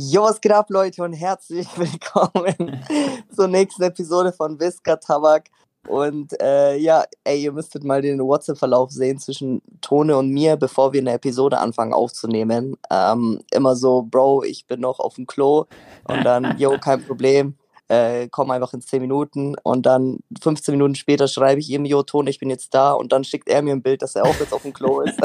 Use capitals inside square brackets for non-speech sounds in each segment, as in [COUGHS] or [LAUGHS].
Jo, was geht ab, Leute, und herzlich [LAUGHS] willkommen [LAUGHS] zur nächsten Episode von Visca Tabak. Und äh, ja, ey, ihr müsstet mal den WhatsApp-Verlauf sehen zwischen Tone und mir, bevor wir eine Episode anfangen aufzunehmen. Ähm, immer so, Bro, ich bin noch auf dem Klo. Und dann, yo, kein Problem äh, komm einfach in 10 Minuten und dann 15 Minuten später schreibe ich ihm, Jo, Ton, ich bin jetzt da und dann schickt er mir ein Bild, dass er auch jetzt auf dem Klo ist.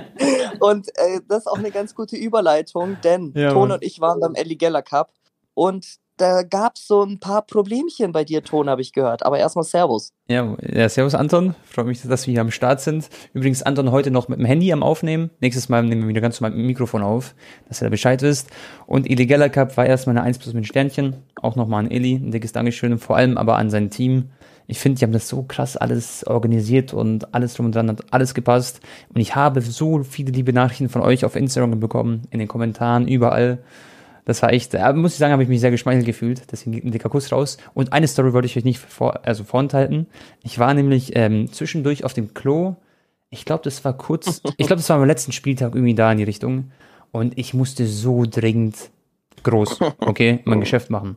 [LAUGHS] und äh, das ist auch eine ganz gute Überleitung, denn ja, Ton und ich waren beim Ellie Geller Cup und da gab es so ein paar Problemchen bei dir, Ton, habe ich gehört. Aber erstmal Servus. Ja, ja, Servus Anton. Freut mich, dass wir hier am Start sind. Übrigens, Anton heute noch mit dem Handy am Aufnehmen. Nächstes Mal nehmen wir wieder ganz normal mit dem Mikrofon auf, dass ihr da Bescheid wisst. Und Geller Cup war erstmal eine 1 plus mit Sternchen. Auch nochmal an Eli. Ein dickes Dankeschön. Vor allem aber an sein Team. Ich finde, die haben das so krass alles organisiert und alles drum und dran hat alles gepasst. Und ich habe so viele liebe Nachrichten von euch auf Instagram bekommen, in den Kommentaren, überall. Das war echt, äh, muss ich sagen, habe ich mich sehr geschmeichelt gefühlt. Deswegen geht ein dicker Kuss raus. Und eine Story wollte ich euch nicht vor, also vorenthalten. Ich war nämlich ähm, zwischendurch auf dem Klo. Ich glaube, das war kurz, [LAUGHS] ich glaube, das war am letzten Spieltag irgendwie da in die Richtung. Und ich musste so dringend groß, okay, [LAUGHS] mein Geschäft machen.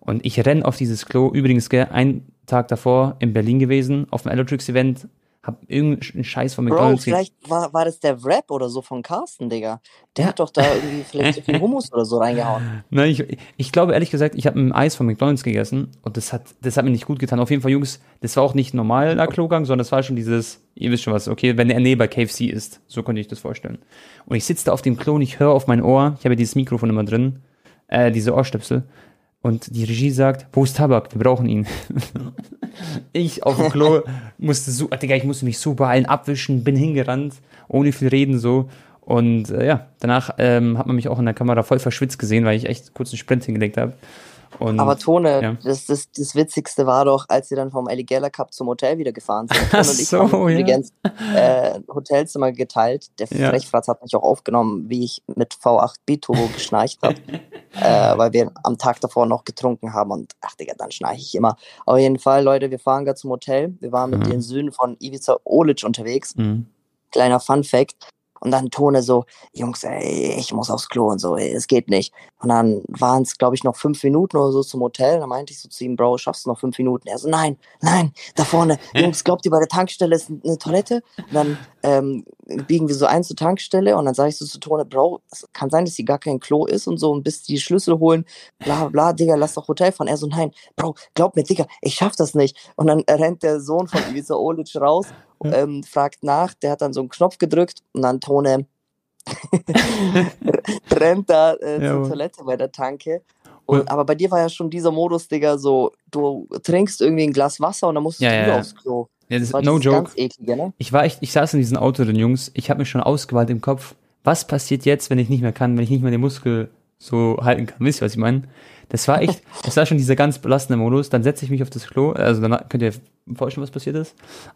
Und ich renn auf dieses Klo. Übrigens, gell, ein Tag davor in Berlin gewesen, auf dem Elotrix Event hab irgendeinen Scheiß von McDonalds. Bro, vielleicht war, war das der Rap oder so von Carsten, Digga. Der hat doch da irgendwie [LAUGHS] vielleicht so viel Hummus oder so reingehauen. Nein, ich, ich glaube ehrlich gesagt, ich habe ein Eis von McDonalds gegessen und das hat, das hat mir nicht gut getan. Auf jeden Fall, Jungs, das war auch nicht normaler Klogang, sondern das war schon dieses, ihr wisst schon was, okay, wenn der Nähe bei KFC ist. So konnte ich das vorstellen. Und ich sitze da auf dem Klo und ich höre auf mein Ohr, ich habe ja dieses Mikrofon immer drin, äh, diese Ohrstöpsel. Und die Regie sagt, wo ist Tabak? Wir brauchen ihn. [LAUGHS] ich auf dem Klo musste so, Digga, ich musste mich super allen abwischen, bin hingerannt, ohne viel reden so. Und äh, ja, danach ähm, hat man mich auch in der Kamera voll verschwitzt gesehen, weil ich echt kurz einen Sprint hingelegt habe. Und, Aber Tone, ja. das, das, das Witzigste war doch, als sie dann vom Alligator Cup zum Hotel wieder gefahren sind. [LAUGHS] Tone und ich so, haben ja. übrigens äh, Hotelzimmer geteilt. Der ja. Frechfratz hat mich auch aufgenommen, wie ich mit V8 B-Turbo geschnarcht habe. [LAUGHS] äh, weil wir am Tag davor noch getrunken haben und ach Digga, dann schnarche ich immer. Auf jeden Fall, Leute, wir fahren gerade zum Hotel. Wir waren mit mhm. den Söhnen von Ivica Olic unterwegs. Mhm. Kleiner Fun Fact. Und dann Tone so, Jungs, ey, ich muss aufs Klo und so, ey, es geht nicht. Und dann waren es, glaube ich, noch fünf Minuten oder so zum Hotel. Da meinte ich so zu ihm, Bro, schaffst du noch fünf Minuten? Er so, nein, nein, da vorne, Jungs, glaubt ihr, bei der Tankstelle ist eine Toilette? Und dann ähm, biegen wir so ein zur Tankstelle und dann sage ich so zu Tone, Bro, es kann sein, dass hier gar kein Klo ist und so und bis die Schlüssel holen, bla bla, Digga, lass doch Hotel fahren. Er so, nein, Bro, glaub mir, Digga, ich schaff das nicht. Und dann rennt der Sohn von Ivica Olic raus, ähm, fragt nach, der hat dann so einen Knopf gedrückt und dann Tone [LAUGHS] [LAUGHS] rennt da äh, zur Toilette bei der Tanke. Und, aber bei dir war ja schon dieser Modus, Digga, so, du trinkst irgendwie ein Glas Wasser und dann musst du ja. aufs Klo. Ja, das, ist no joke. Eklige, ne? Ich war echt, ich saß in diesem Auto, den Jungs, ich habe mir schon ausgewahlt im Kopf, was passiert jetzt, wenn ich nicht mehr kann, wenn ich nicht mehr den Muskel so halten kann. Wisst ihr, was ich meine? Das war echt, [LAUGHS] das war schon dieser ganz belastende Modus. Dann setze ich mich auf das Klo, also dann könnt ihr vorstellen, was passiert ist.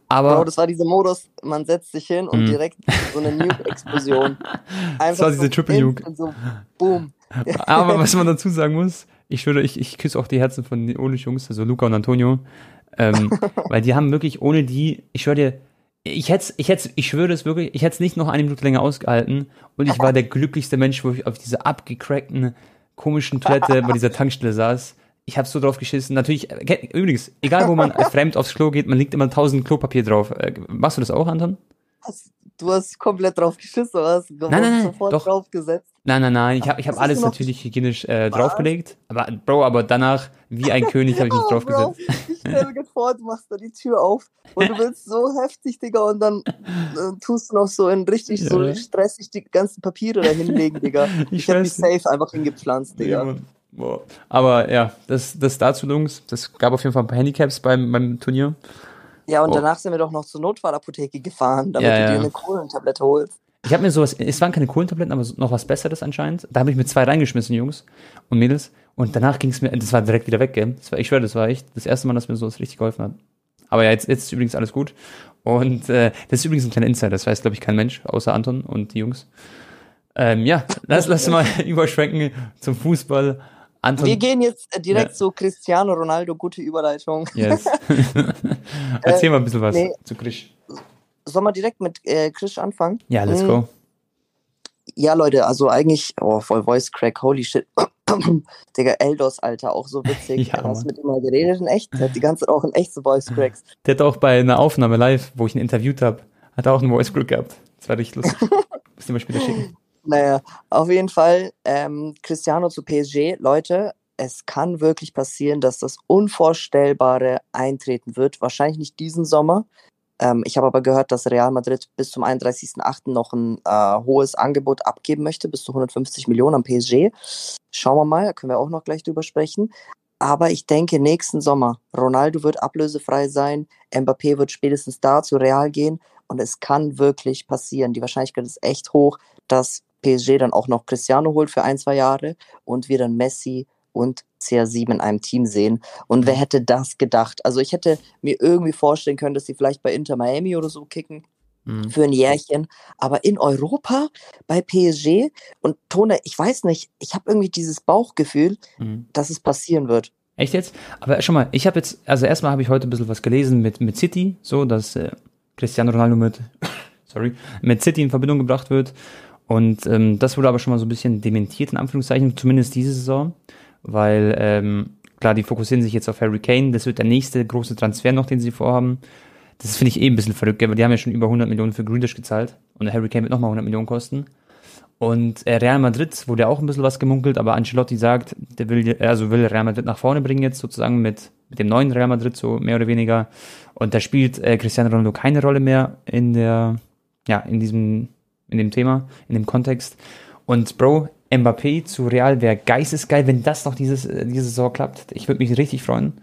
Aber. Bro, das war dieser Modus, man setzt sich hin und mm. direkt so eine Nuke-Explosion. [LAUGHS] Das war diese so Triple Nuke. So, boom. [LAUGHS] Aber was man dazu sagen muss, ich schwöre, ich, ich küsse auch die Herzen von den Ole-Jungs, also Luca und Antonio. Ähm, [LAUGHS] weil die haben wirklich ohne die, ich schwöre dir, ich hätte ich hätte ich schwöre es wirklich, ich hätte es nicht noch eine Minute länger ausgehalten und ich war der glücklichste Mensch, wo ich auf dieser abgecrackten, komischen Toilette bei dieser Tankstelle saß. Ich habe so drauf geschissen. Natürlich, übrigens, egal wo man [LAUGHS] fremd aufs Klo geht, man liegt immer tausend Klopapier drauf. Äh, machst du das auch, Anton? Du hast komplett drauf geschissen, oder hast nein, nein, nein, sofort doch. draufgesetzt. Nein, nein, nein, ich habe ich hab alles natürlich hygienisch äh, draufgelegt. Aber Bro, aber danach, wie ein König, habe ich mich oh, [LAUGHS] draufgesetzt. Bro, ich stelle mir [LAUGHS] vor, du machst da die Tür auf und du willst so heftig, Digga, und dann äh, tust du noch so in richtig ja. so stressig die ganzen Papiere da hinlegen, Digga. Ich, ich habe mich safe einfach hingepflanzt, Digga. Ja. Aber ja, das, das dazu, Jungs. Das gab auf jeden Fall ein paar Handicaps beim, beim Turnier. Ja, und oh. danach sind wir doch noch zur Notfallapotheke gefahren, damit ja, du dir eine Kohlentablette holst. Ich habe mir sowas, es waren keine Kohlentabletten, aber noch was Besseres anscheinend. Da habe ich mir zwei reingeschmissen, Jungs und Mädels. Und danach ging es mir, das war direkt wieder weg, gell? Das war, ich schwöre, das war echt das erste Mal, dass mir sowas richtig geholfen hat. Aber ja, jetzt, jetzt ist übrigens alles gut. Und äh, das ist übrigens ein kleiner Insider, das weiß, glaube ich, kein Mensch, außer Anton und die Jungs. Ähm, ja, lass, lass [LAUGHS] mal [LAUGHS] überschwenken zum Fußball. Anton, wir gehen jetzt äh, direkt ja. zu Cristiano Ronaldo, gute Überleitung. Yes. [LAUGHS] [LAUGHS] Erzähl mal ein bisschen was nee. zu Chris. Sollen wir direkt mit äh, Chris anfangen? Ja, let's go. Ja, Leute, also eigentlich, oh, voll Voice Crack, holy shit. [CLEARS THROAT] Digga, Eldos, Alter, auch so witzig. [LAUGHS] ja, Hast mit ihm mal geredet in echt? Der hat die ganze Zeit auch in echt so Voice Cracks. Der hat auch bei einer Aufnahme live, wo ich ihn interviewt habe, hat er auch einen Voice Crack gehabt. Das war richtig lustig. Müssen wir später schicken. Naja, auf jeden Fall, ähm, Cristiano zu PSG, Leute, es kann wirklich passieren, dass das Unvorstellbare eintreten wird. Wahrscheinlich nicht diesen Sommer, ähm, ich habe aber gehört, dass Real Madrid bis zum 31.08. noch ein äh, hohes Angebot abgeben möchte, bis zu 150 Millionen am PSG. Schauen wir mal, da können wir auch noch gleich drüber sprechen. Aber ich denke, nächsten Sommer, Ronaldo wird ablösefrei sein, Mbappé wird spätestens da zu Real gehen und es kann wirklich passieren. Die Wahrscheinlichkeit ist echt hoch, dass PSG dann auch noch Cristiano holt für ein, zwei Jahre und wir dann Messi und CR7 in einem Team sehen. Und wer mhm. hätte das gedacht? Also ich hätte mir irgendwie vorstellen können, dass sie vielleicht bei Inter Miami oder so kicken mhm. für ein Jährchen. Aber in Europa bei PSG und Tone, ich weiß nicht, ich habe irgendwie dieses Bauchgefühl, mhm. dass es passieren wird. Echt jetzt? Aber schon mal, ich habe jetzt, also erstmal habe ich heute ein bisschen was gelesen mit, mit City, so dass äh, Cristiano Ronaldo mit, [COUGHS] sorry, mit City in Verbindung gebracht wird. Und ähm, das wurde aber schon mal so ein bisschen dementiert, in Anführungszeichen, zumindest diese Saison weil ähm, klar, die fokussieren sich jetzt auf Harry Kane, das wird der nächste große Transfer noch, den sie vorhaben. Das finde ich eh ein bisschen verrückt, weil die haben ja schon über 100 Millionen für Grealish gezahlt und Harry Kane wird nochmal 100 Millionen kosten. Und äh, Real Madrid wurde auch ein bisschen was gemunkelt, aber Ancelotti sagt, der will, also will Real Madrid nach vorne bringen jetzt sozusagen mit, mit dem neuen Real Madrid, so mehr oder weniger. Und da spielt äh, Cristiano Ronaldo keine Rolle mehr in der, ja, in diesem, in dem Thema, in dem Kontext. Und Bro, Mbappé zu Real wäre geistesgeil, wenn das noch dieses, äh, diese Saison klappt. Ich würde mich richtig freuen.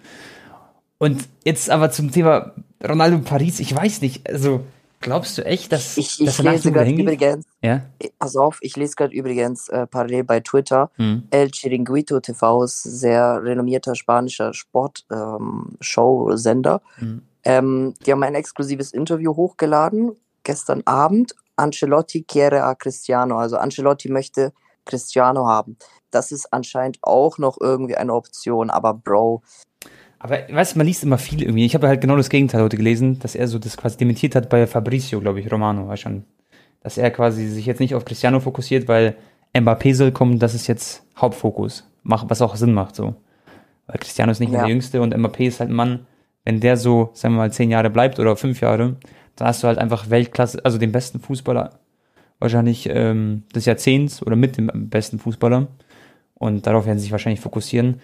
Und jetzt aber zum Thema Ronaldo Paris, ich weiß nicht, also glaubst du echt, dass ich, ich dass lese gerade übrigens, ja? pass auf, ich lese gerade übrigens äh, parallel bei Twitter, hm. El Chiringuito TV ist sehr renommierter spanischer Sport-Show-Sender. Ähm, hm. ähm, die haben ein exklusives Interview hochgeladen gestern Abend. Ancelotti quiere a Cristiano, also Ancelotti möchte Cristiano haben. Das ist anscheinend auch noch irgendwie eine Option, aber Bro. Aber weißt du, man liest immer viel irgendwie. Ich habe halt genau das Gegenteil heute gelesen, dass er so das quasi dementiert hat bei Fabrizio, glaube ich, Romano, war schon. Dass er quasi sich jetzt nicht auf Cristiano fokussiert, weil Mbappé soll kommen, das ist jetzt Hauptfokus. Was auch Sinn macht so. Weil Cristiano ist nicht mehr ja. der Jüngste und Mbappé ist halt ein Mann, wenn der so, sagen wir mal, zehn Jahre bleibt oder fünf Jahre, dann hast du halt einfach Weltklasse, also den besten Fußballer wahrscheinlich ähm, des Jahrzehnts oder mit dem besten Fußballer. Und darauf werden sie sich wahrscheinlich fokussieren.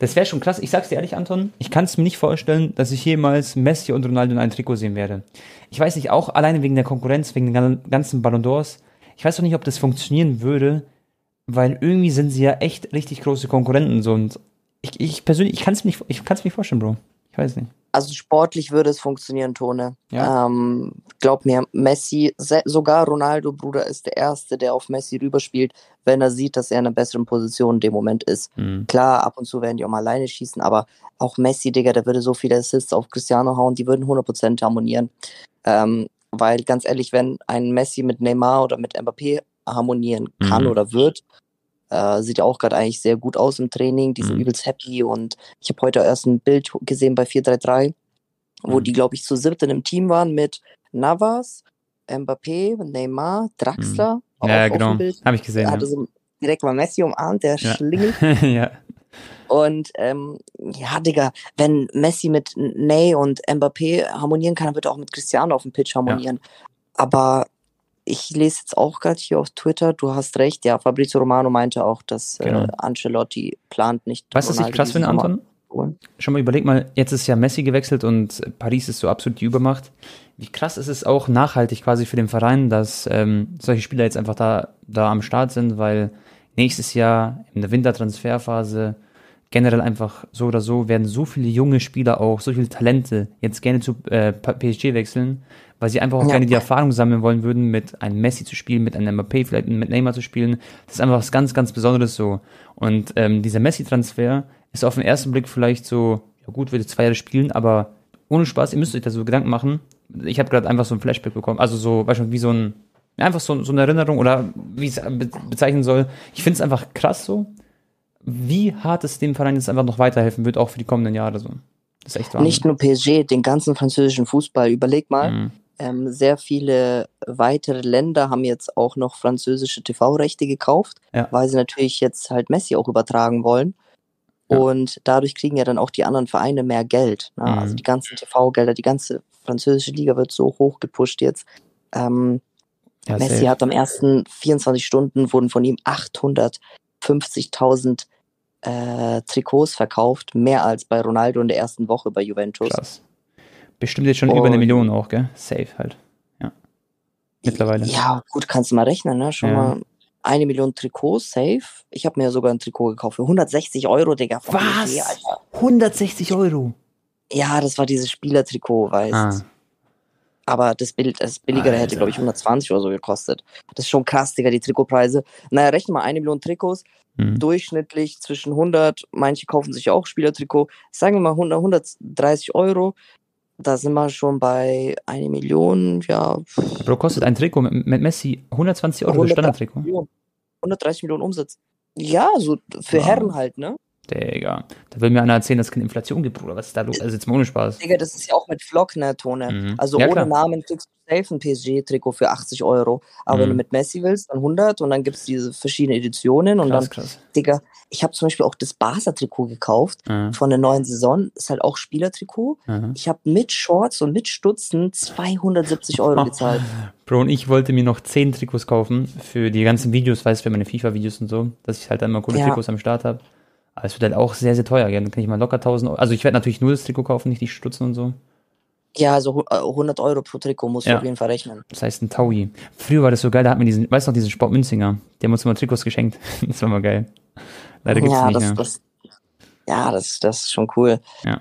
Das wäre schon krass. Ich sag's dir ehrlich, Anton, ich kann es mir nicht vorstellen, dass ich jemals Messi und Ronaldo in einem Trikot sehen werde. Ich weiß nicht, auch alleine wegen der Konkurrenz, wegen den ganzen Ballon d'Ors. Ich weiß auch nicht, ob das funktionieren würde, weil irgendwie sind sie ja echt richtig große Konkurrenten. So. Und ich, ich persönlich, ich kann es mir, ich kann's mir nicht vorstellen, Bro. Ich weiß nicht. Also sportlich würde es funktionieren, Tone. Ja. Ähm, glaub mir, Messi, sogar Ronaldo, Bruder, ist der Erste, der auf Messi rüberspielt, wenn er sieht, dass er in einer besseren Position in dem Moment ist. Mhm. Klar, ab und zu werden die auch mal alleine schießen, aber auch Messi, Digga, der würde so viele Assists auf Cristiano hauen, die würden 100% harmonieren. Ähm, weil ganz ehrlich, wenn ein Messi mit Neymar oder mit Mbappé harmonieren kann mhm. oder wird, äh, sieht ja auch gerade eigentlich sehr gut aus im Training. Die sind mhm. übelst happy und ich habe heute erst ein Bild gesehen bei 433, wo mhm. die, glaube ich, zu siebt in einem Team waren mit Navas, Mbappé, Neymar, Draxler. Mhm. Ja, genau. Habe ich gesehen. Er hatte so direkt mal Messi umarmt, der ja. schlingelt. [LAUGHS] ja. Und ähm, ja, Digga, wenn Messi mit Ney und Mbappé harmonieren kann, dann wird er auch mit Cristiano auf dem Pitch harmonieren. Ja. Aber ich lese jetzt auch gerade hier auf Twitter, du hast recht, ja, Fabrizio Romano meinte auch, dass äh, genau. äh, Ancelotti plant nicht. Weißt du, was ich krass finde, Anton? Schon mal überleg mal, jetzt ist ja Messi gewechselt und Paris ist so absolut die Übermacht. Wie krass ist es auch nachhaltig quasi für den Verein, dass ähm, solche Spieler jetzt einfach da, da am Start sind, weil nächstes Jahr in der Wintertransferphase generell einfach so oder so werden so viele junge Spieler auch, so viele Talente jetzt gerne zu äh, PSG wechseln, weil sie einfach auch ja. gerne die Erfahrung sammeln wollen würden, mit einem Messi zu spielen, mit einem Mbappé, vielleicht mit Neymar zu spielen. Das ist einfach was ganz, ganz Besonderes so. Und ähm, dieser Messi-Transfer ist auf den ersten Blick vielleicht so, ja gut, würde zwei Jahre spielen, aber ohne Spaß, ihr müsst euch da so Gedanken machen. Ich habe gerade einfach so ein Flashback bekommen, also so, weißt du, wie so ein, einfach so, so eine Erinnerung oder wie ich es bezeichnen soll. Ich finde es einfach krass so, wie hart es dem Verein jetzt einfach noch weiterhelfen wird, auch für die kommenden Jahre so. Das ist echt Wahnsinn. Nicht nur PSG, den ganzen französischen Fußball. Überleg mal, mhm Ähm, sehr viele weitere Länder haben jetzt auch noch französische TV-Rechte gekauft, ja. weil sie natürlich jetzt halt Messi auch übertragen wollen. Ja. Und dadurch kriegen ja dann auch die anderen Vereine mehr Geld. Ne? Also mhm. Also die ganzen TV-Gelder, die ganze französische Liga wird so hoch gepusht jetzt. Ähm, ja, Messi safe. hat am ersten 24 Stunden wurden von ihm 850.000 äh, Trikots verkauft, mehr als bei Ronaldo in der ersten Woche bei Juventus. Krass. Bestimmt jetzt schon Und, über eine Million auch, gell? Safe halt. Ja. Mittlerweile. Ja, gut, kannst du mal rechnen, ne? Schon ja. mal eine Million Trikots, safe. Ich habe mir sogar ein Trikot gekauft für 160 Euro, Digga. Was? PSG, 160 Euro? Ja, das war dieses Spielertrikot, weißt ah. Aber das, Bild, das billigere Alter. hätte, glaube ich, 120 oder so gekostet. Das ist schon krass, Digga, die Trikotpreise. Naja, rechne mal eine Million Trikots. Mhm. Durchschnittlich zwischen 100, manche kaufen sich auch Spielertrikot. Sagen wir mal 100, 130 Euro. Da sind wir schon bei eine Million, ja. Bro, kostet ein Trikot mit, mit Messi 120 Euro, das Standardtrikot. 130 Millionen Umsatz. Ja, so für ja. Herren halt, ne? Digga, da will mir einer erzählen, dass es keine Inflation gibt, Bruder. Was ist da los? Also jetzt mal ohne Spaß. Digga, das ist ja auch mit Flock, ne, Tone. Mhm. Also ja, ohne klar. Namen kriegst du safe ein PSG-Trikot für 80 Euro. Aber mhm. wenn du mhm. mit Messi willst, dann 100 und dann gibt es diese verschiedenen Editionen und krass, dann, krass. Digga, ich habe zum Beispiel auch das Barca-Trikot gekauft mhm. von der neuen Saison. Ist halt auch Spielertrikot. Mhm. Ich habe mit Shorts und mit Stutzen 270 Euro gezahlt. [LAUGHS] Bro, und ich wollte mir noch 10 Trikots kaufen für die ganzen Videos, weißt du, für meine FIFA-Videos und so, dass ich halt einmal coole ja. Trikots am Start habe. Aber es wird halt auch sehr, sehr teuer. Ja? Dann kann ich mal locker 1000 Euro. Also ich werde natürlich nur das Trikot kaufen, nicht die Stutzen und so. Ja, also 100 äh, Euro pro Trikot musst ja. du auf jeden Fall rechnen. Das heißt ein Taui. Früher war das so geil, da hatten wir diesen, weißt du noch, diesen Sport Münzinger. Der hat uns immer Trikots geschenkt. [LAUGHS] das war mal geil. Leider gibt's ja, nicht das, mehr. Das, ja, das, das ist schon cool. Ja.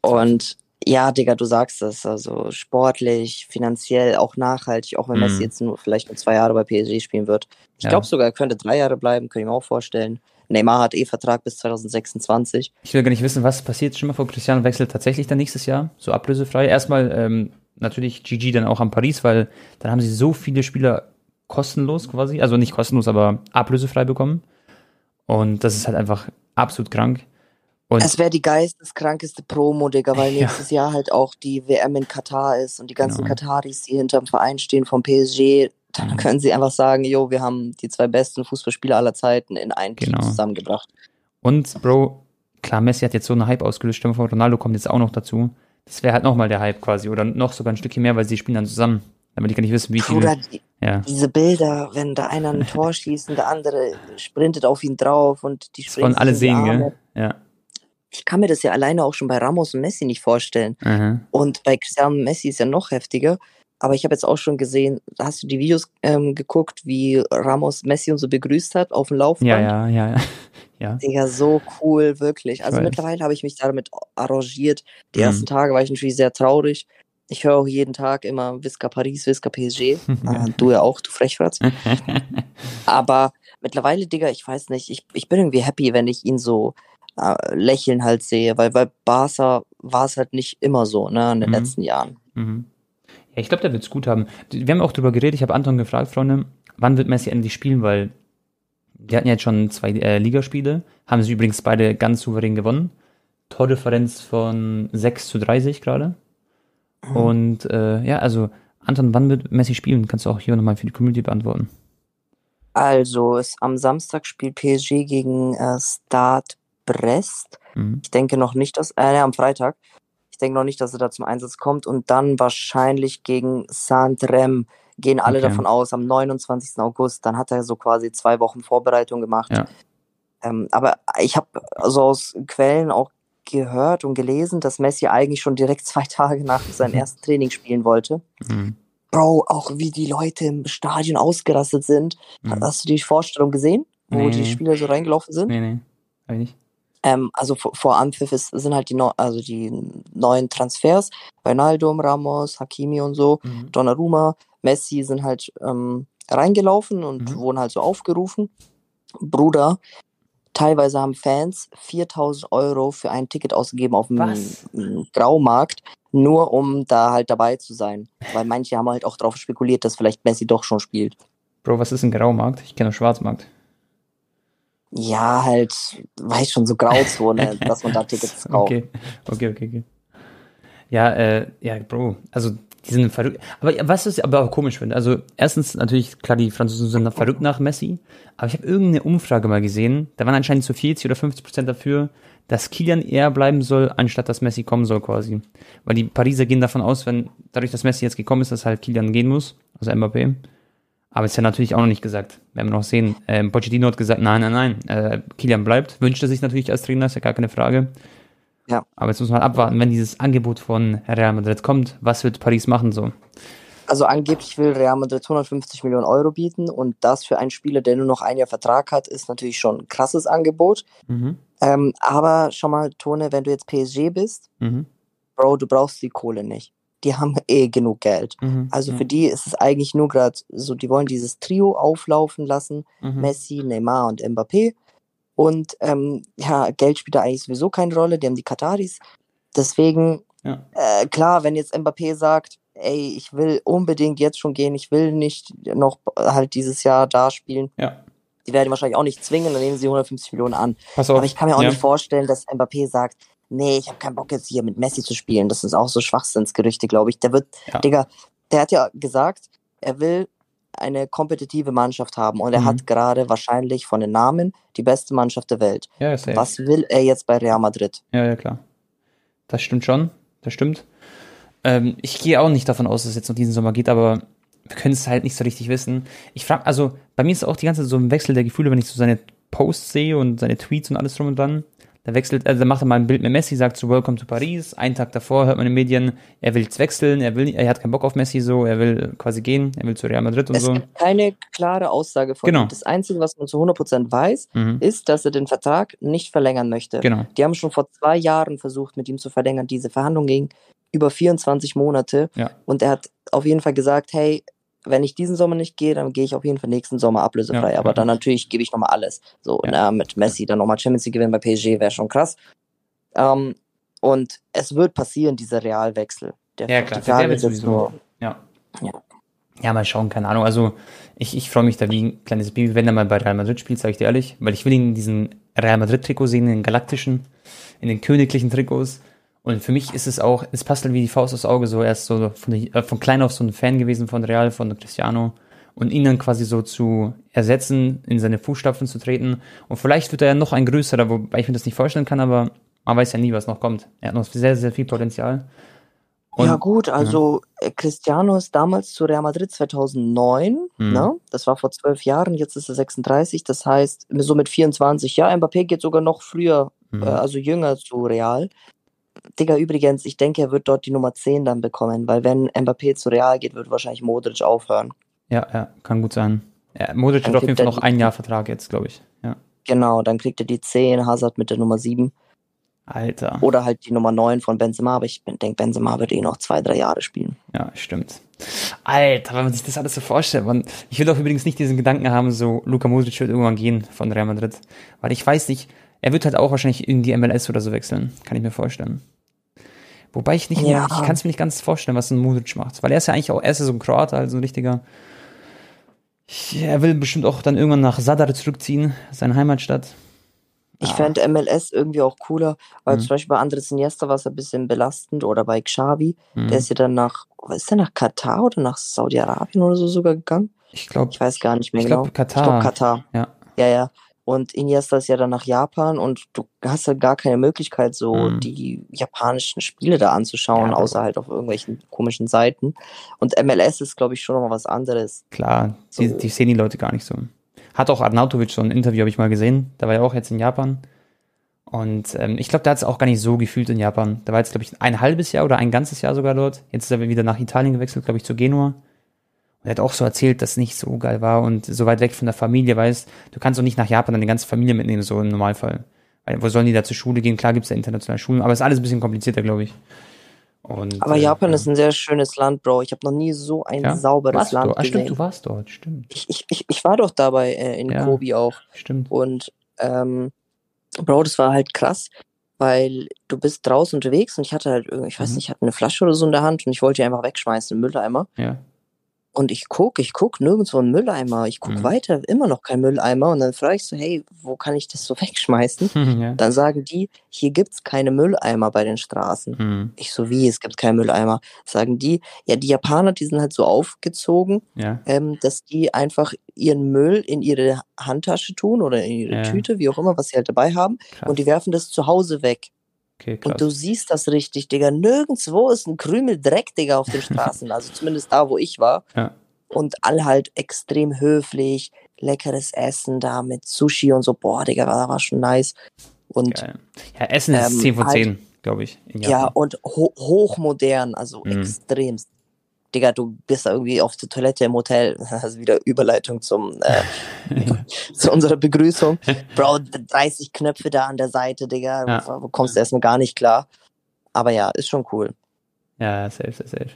Und ja, Digga, du sagst es, also sportlich, finanziell, auch nachhaltig, auch wenn Messi mm. jetzt nur vielleicht nur zwei Jahre bei PSG spielen wird. Ich ja. glaube sogar, er könnte drei Jahre bleiben, könnte ich mir auch vorstellen. Neymar hat eh Vertrag bis 2026. Ich will gar nicht wissen, was passiert. Schon mal vor Cristiano wechselt tatsächlich dann nächstes Jahr, so ablösefrei. Erstmal ähm, natürlich GG dann auch an Paris, weil dann haben sie so viele Spieler kostenlos quasi, also nicht kostenlos, aber ablösefrei bekommen. Und das ist halt einfach absolut krank. Und es wäre die geisteskrankeste Promo, Digga, weil [LAUGHS] nächstes ja. Jahr halt auch die WM in Katar ist und die ganzen genau. Kataris, die hinterm Verein stehen vom PSG, dann können sie einfach sagen, jo, wir haben die zwei besten Fußballspieler aller Zeiten in ein genau. Team zusammengebracht. Und, Bro, klar, Messi hat jetzt so eine Hype ausgelöst, Stimme von Ronaldo kommt jetzt auch noch dazu. Das wäre halt nochmal der Hype quasi oder noch sogar ein Stückchen mehr, weil sie spielen dann zusammen. Damit die gar nicht wissen, wie viel. Bruder, die, ja. diese Bilder, wenn da einer ein Tor [LAUGHS] schießt und der andere sprintet auf ihn drauf und die springen. Und alle sehen, gell? Ja. Ich kann mir das ja alleine auch schon bei Ramos und Messi nicht vorstellen. Mhm. Und bei Cristiano Messi ist ja noch heftiger. Aber ich habe jetzt auch schon gesehen, hast du die Videos ähm, geguckt, wie Ramos Messi und so begrüßt hat auf dem Laufband? Ja, ja, ja. ja. [LAUGHS] ja. Digga, so cool, wirklich. Also mittlerweile habe ich mich damit arrangiert. Die mhm. ersten Tage war ich natürlich sehr traurig. Ich höre auch jeden Tag immer Visca Paris, Visca PSG. äh, [LAUGHS] du ja auch, du Frechfratz. [LAUGHS] Aber mittlerweile, Digga, ich weiß nicht, ich, ich bin irgendwie happy, wenn ich ihn so äh, lächeln halt sehe, weil bei Barca war es halt nicht immer so, ne, in den mhm. letzten Jahren. Mhm. Ja, ich glaube, der wird es gut haben. Wir haben auch drüber geredet, ich habe Anton gefragt, Freunde, wann wird Messi endlich spielen, weil die hatten jetzt schon zwei äh, Ligaspiele, haben sie übrigens beide ganz souverän gewonnen. Tordifferenz von 6 zu 30 gerade. Mhm. Und äh, ja, also Anton, wann wird Messi spielen? Kannst du auch hier nochmal für die Community beantworten. Also, es, am Samstag spielt PSG gegen äh, Stade Brest. Mhm. Ich denke noch nicht, dass, äh, am Freitag denke noch nicht, dass er da zum Einsatz kommt. Und dann wahrscheinlich gegen Saint-Rem gehen alle okay. davon aus, am 29. August. Dann hat er so quasi zwei Wochen Vorbereitung gemacht. Ja. Ähm, aber ich habe also aus Quellen auch gehört und gelesen, dass Messi eigentlich schon direkt [LAUGHS] zwei Tage nach seinem ersten Training spielen wollte. Mhm. Bro, auch wie die Leute im Stadion ausgerastet sind. Mhm. Hast du die Vorstellung gesehen, wo nee. die Spieler so reingelaufen sind? Nee, nee, eigentlich. Ähm, also vor, vor Anpfiff ist, sind halt die, no also die neuen Transfers. Ronaldo, Ramos, Hakimi und so, mhm. Donnarumma, Messi sind halt ähm, reingelaufen und mhm. wurden halt so aufgerufen. Bruder, teilweise haben Fans 4000 Euro für ein Ticket ausgegeben auf dem Graumarkt, nur um da halt dabei zu sein. Weil manche haben halt auch darauf spekuliert, dass vielleicht Messi doch schon spielt. Bro, was ist ein Graumarkt? Ich kenne Schwarzmarkt. Ja, halt, weiß schon, so Grauzone, [LAUGHS] dass man da Tickets kauft. Okay, okay, okay, okay. Ja, äh, ja, Bro, also Die sind verrückt. Aber was ich aber auch komisch finde, also erstens natürlich, klar, die Franzosen sind verrückt nach Messi, aber ich habe irgendeine Umfrage mal gesehen, da waren anscheinend so 40 oder 50 Prozent dafür, dass Kilian eher bleiben soll, anstatt dass Messi kommen soll quasi. Weil die Pariser gehen davon aus, wenn dadurch, dass Messi jetzt gekommen ist, dass halt Kilian gehen muss, also Mbappé. Aber ist ja natürlich auch noch nicht gesagt. Werden wir noch sehen. Ähm, Pochettino hat gesagt, nein, nein, nein, äh, Kilian bleibt. Wünscht er sich natürlich als Trainer, ist ja gar keine Frage. Ja. Aber jetzt muss man abwarten, wenn dieses Angebot von Real Madrid kommt, was wird Paris machen so? Also angeblich will Real Madrid 150 Millionen Euro bieten und das für einen Spieler, der nur noch ein Jahr Vertrag hat, ist natürlich schon ein krasses Angebot. Mhm. Ähm, aber schau mal, Tone, wenn du jetzt PSG bist, mhm. Bro, du brauchst die Kohle nicht. Die haben eh genug Geld. Mhm. Also für die ist es eigentlich nur gerade so, die wollen dieses Trio auflaufen lassen, mhm. Messi, Neymar und Mbappé. Und ähm, ja, Geld spielt da eigentlich sowieso keine Rolle, die haben die Kataris. Deswegen, ja. äh, klar, wenn jetzt Mbappé sagt, ey, ich will unbedingt jetzt schon gehen, ich will nicht noch halt dieses Jahr da spielen. Ja. Die werden wahrscheinlich auch nicht zwingen, dann nehmen sie 150 Millionen an. Aber ich kann mir auch ja. nicht vorstellen, dass Mbappé sagt, nee, ich habe keinen Bock jetzt hier mit Messi zu spielen. Das ist auch so Schwachsinnsgerüchte, glaube ich. Der wird, ja. Digga, der hat ja gesagt, er will eine kompetitive Mannschaft haben und er mhm. hat gerade wahrscheinlich von den Namen die beste Mannschaft der Welt. Ja, Was will er jetzt bei Real Madrid? Ja, ja, klar. Das stimmt schon. Das stimmt. Ähm, ich gehe auch nicht davon aus, dass es jetzt noch diesen Sommer geht, aber wir können es halt nicht so richtig wissen. Ich frage, also bei mir ist auch die ganze Zeit so ein Wechsel der Gefühle, wenn ich so seine Posts sehe und seine Tweets und alles drum und dran. Da wechselt, also da macht er mal ein Bild mit Messi, sagt so Welcome to Paris. Einen Tag davor hört man in den Medien, er will jetzt wechseln, er will, er hat keinen Bock auf Messi so, er will quasi gehen, er will zu Real Madrid und es so. Es gibt keine klare Aussage von genau. ihm. Das Einzige, was man zu 100% weiß, mhm. ist, dass er den Vertrag nicht verlängern möchte. Genau. Die haben schon vor zwei Jahren versucht, mit ihm zu verlängern. Diese Verhandlung ging über 24 Monate. Ja. Und er hat auf jeden Fall gesagt, hey, wenn ich diesen Sommer nicht gehe, dann gehe ich auf jeden Fall nächsten Sommer ablösefrei. Ja, aber ja. dann natürlich gebe ich nochmal alles. So, ja. na, mit Messi dann nochmal Champions League gewinnen bei PSG wäre schon krass. Ähm, und es wird passieren, dieser Realwechsel. Der, ja, klar, der wird sowieso. Nur, ja. ja. Ja, mal schauen, keine Ahnung. Also, ich, ich freue mich da wie ein kleines Baby, wenn er mal bei Real Madrid spielt, sage ich dir ehrlich, weil ich will ihn in diesen Real Madrid-Trikot sehen, in den galaktischen, in den königlichen Trikots. Und für mich ist es auch, es passt halt wie die Faust aufs Auge, so er ist so von, äh, von klein auf so ein Fan gewesen von Real, von Cristiano und ihn dann quasi so zu ersetzen, in seine Fußstapfen zu treten. Und vielleicht wird er ja noch ein größerer, wobei ich mir das nicht vorstellen kann, aber man weiß ja nie, was noch kommt. Er hat noch sehr, sehr viel Potenzial. Und, ja gut, also ja. Äh, Cristiano ist damals zu Real Madrid 2009, mhm. ne? das war vor zwölf Jahren, jetzt ist er 36, das heißt so mit 24, ja, Mbappé geht sogar noch früher, mhm. äh, also jünger zu Real. Digga, übrigens, ich denke, er wird dort die Nummer 10 dann bekommen, weil wenn Mbappé zu Real geht, wird wahrscheinlich Modric aufhören. Ja, ja, kann gut sein. Ja, Modric dann hat auf jeden Fall noch ein Jahr Vertrag jetzt, glaube ich. Ja. Genau, dann kriegt er die 10, Hazard mit der Nummer 7. Alter. Oder halt die Nummer 9 von Benzema, aber ich denke, Benzema wird eh noch zwei, drei Jahre spielen. Ja, stimmt. Alter, wenn man sich das alles so vorstellt, man, ich will auch übrigens nicht diesen Gedanken haben, so Luka Modric wird irgendwann gehen von Real Madrid, weil ich weiß nicht, er wird halt auch wahrscheinlich in die MLS oder so wechseln, kann ich mir vorstellen. Wobei ich nicht, ja. ich kann es mir nicht ganz vorstellen, was ein Modric macht, weil er ist ja eigentlich auch, er ist ja so ein Kroat, also ein richtiger. Er will bestimmt auch dann irgendwann nach Sadar zurückziehen, seine Heimatstadt. Ich ja. fände MLS irgendwie auch cooler, weil mhm. zum Beispiel bei Andres Iniesta war es ein bisschen belastend oder bei Xavi, mhm. der ist ja dann nach, ist der nach Katar oder nach Saudi-Arabien oder so sogar gegangen? Ich glaube. Ich weiß gar nicht mehr ich genau. Glaub, Katar. Ich glaube Katar. Ja. Ja, ja. Und Iniesta ist ja dann nach Japan und du hast halt gar keine Möglichkeit, so mhm. die japanischen Spiele da anzuschauen, ja, außer halt auf irgendwelchen komischen Seiten. Und MLS ist, glaube ich, schon noch mal was anderes. Klar, so. die, die, sehen die Leute gar nicht so. Hat auch Arnautovic so ein Interview, habe ich mal gesehen. Da war ja auch jetzt in Japan. Und ähm, ich glaube, der hat es auch gar nicht so gefühlt in Japan. Da war jetzt, glaube ich, ein halbes Jahr oder ein ganzes Jahr sogar dort. Jetzt ist er wieder nach Italien gewechselt, glaube ich, zu Genua. Und er hat auch so erzählt, dass es nicht so geil war und so weit weg von der Familie, weißt du, kannst doch nicht nach Japan dann die ganze Familie mitnehmen, so im Normalfall. Weil, wo sollen die da zur Schule gehen? Klar gibt es ja internationale Schulen, aber es ist alles ein bisschen komplizierter, glaube ich. Und, aber äh, Japan ja. ist ein sehr schönes Land, Bro. Ich habe noch nie so ein ja? sauberes warst Land du? Ah, gesehen. Stimmt, du warst dort, stimmt. Ich, ich, ich, ich war doch dabei äh, in ja, Kobe auch. Stimmt. Und ähm, Bro, das war halt krass, weil du bist draußen unterwegs und ich hatte halt, ich weiß mhm. nicht, ich hatte eine Flasche oder so in der Hand und ich wollte die einfach wegschmeißen im Mülleimer. Ja. Und ich guck, ich guck nirgendwo einen Mülleimer. Ich guck mhm. weiter, immer noch kein Mülleimer. Und dann frage ich so, hey, wo kann ich das so [LAUGHS] wegschmeißen? [LAUGHS] ja. Dann sagen die, hier gibt's keine Mülleimer bei den Straßen. Mhm. Ich so, wie, es gibt keine Mülleimer. Sagen die, ja, die Japaner, die sind halt so aufgezogen, ja. ähm, dass die einfach ihren Müll in ihre Handtasche tun oder in ihre ja. Tüte, wie auch immer, was sie halt dabei haben. Krass. Und die werfen das zu Hause weg. Okay, und du siehst das richtig, Digga. Nirgendwo ist ein Krümel Dreck, Digga, auf den Straßen. also zumindest da, wo ich war. Ja. Und alle halt extrem höflich, leckeres Essen da mit Sushi und so. Boah, Digga, war, war schon nice. Und, ja, Essen ist ähm, 10 von 10, halt, glaube ich. Ja, und ho hochmodern, also mhm. extremst. Digga, du bist irgendwie auf der Toilette im Hotel. [LAUGHS] Ist wieder Überleitung zum, äh, [LAUGHS] zu unserer Begrüßung. [LAUGHS] Bro, 30 Knöpfe da an der Seite, Digga. Ja. Du kommst erstmal gar nicht klar. Aber ja, ist schon cool. Ja, safe, safe, safe.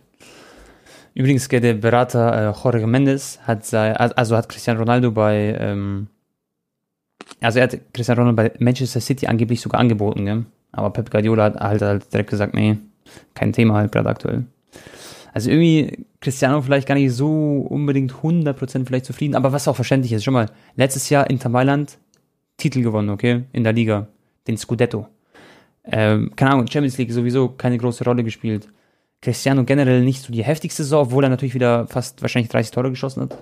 Übrigens, der Berater äh, Jorge Mendes hat sei, also hat Cristiano Ronaldo bei, ähm, also er hat Cristiano Ronaldo bei Manchester City angeblich sogar angeboten, gell? aber Pep Guardiola hat halt, halt direkt gesagt, nee, kein Thema halt gerade aktuell. Also irgendwie Cristiano vielleicht gar nicht so unbedingt 100% vielleicht zufrieden, aber was auch verständlich ist. Schon mal, letztes Jahr Inter Mailand Titel gewonnen, okay, in der Liga, den Scudetto. Ähm, keine Ahnung, Champions League sowieso keine große Rolle gespielt. Cristiano generell nicht so die heftigste Saison, obwohl er natürlich wieder fast wahrscheinlich 30 Tore geschossen hat.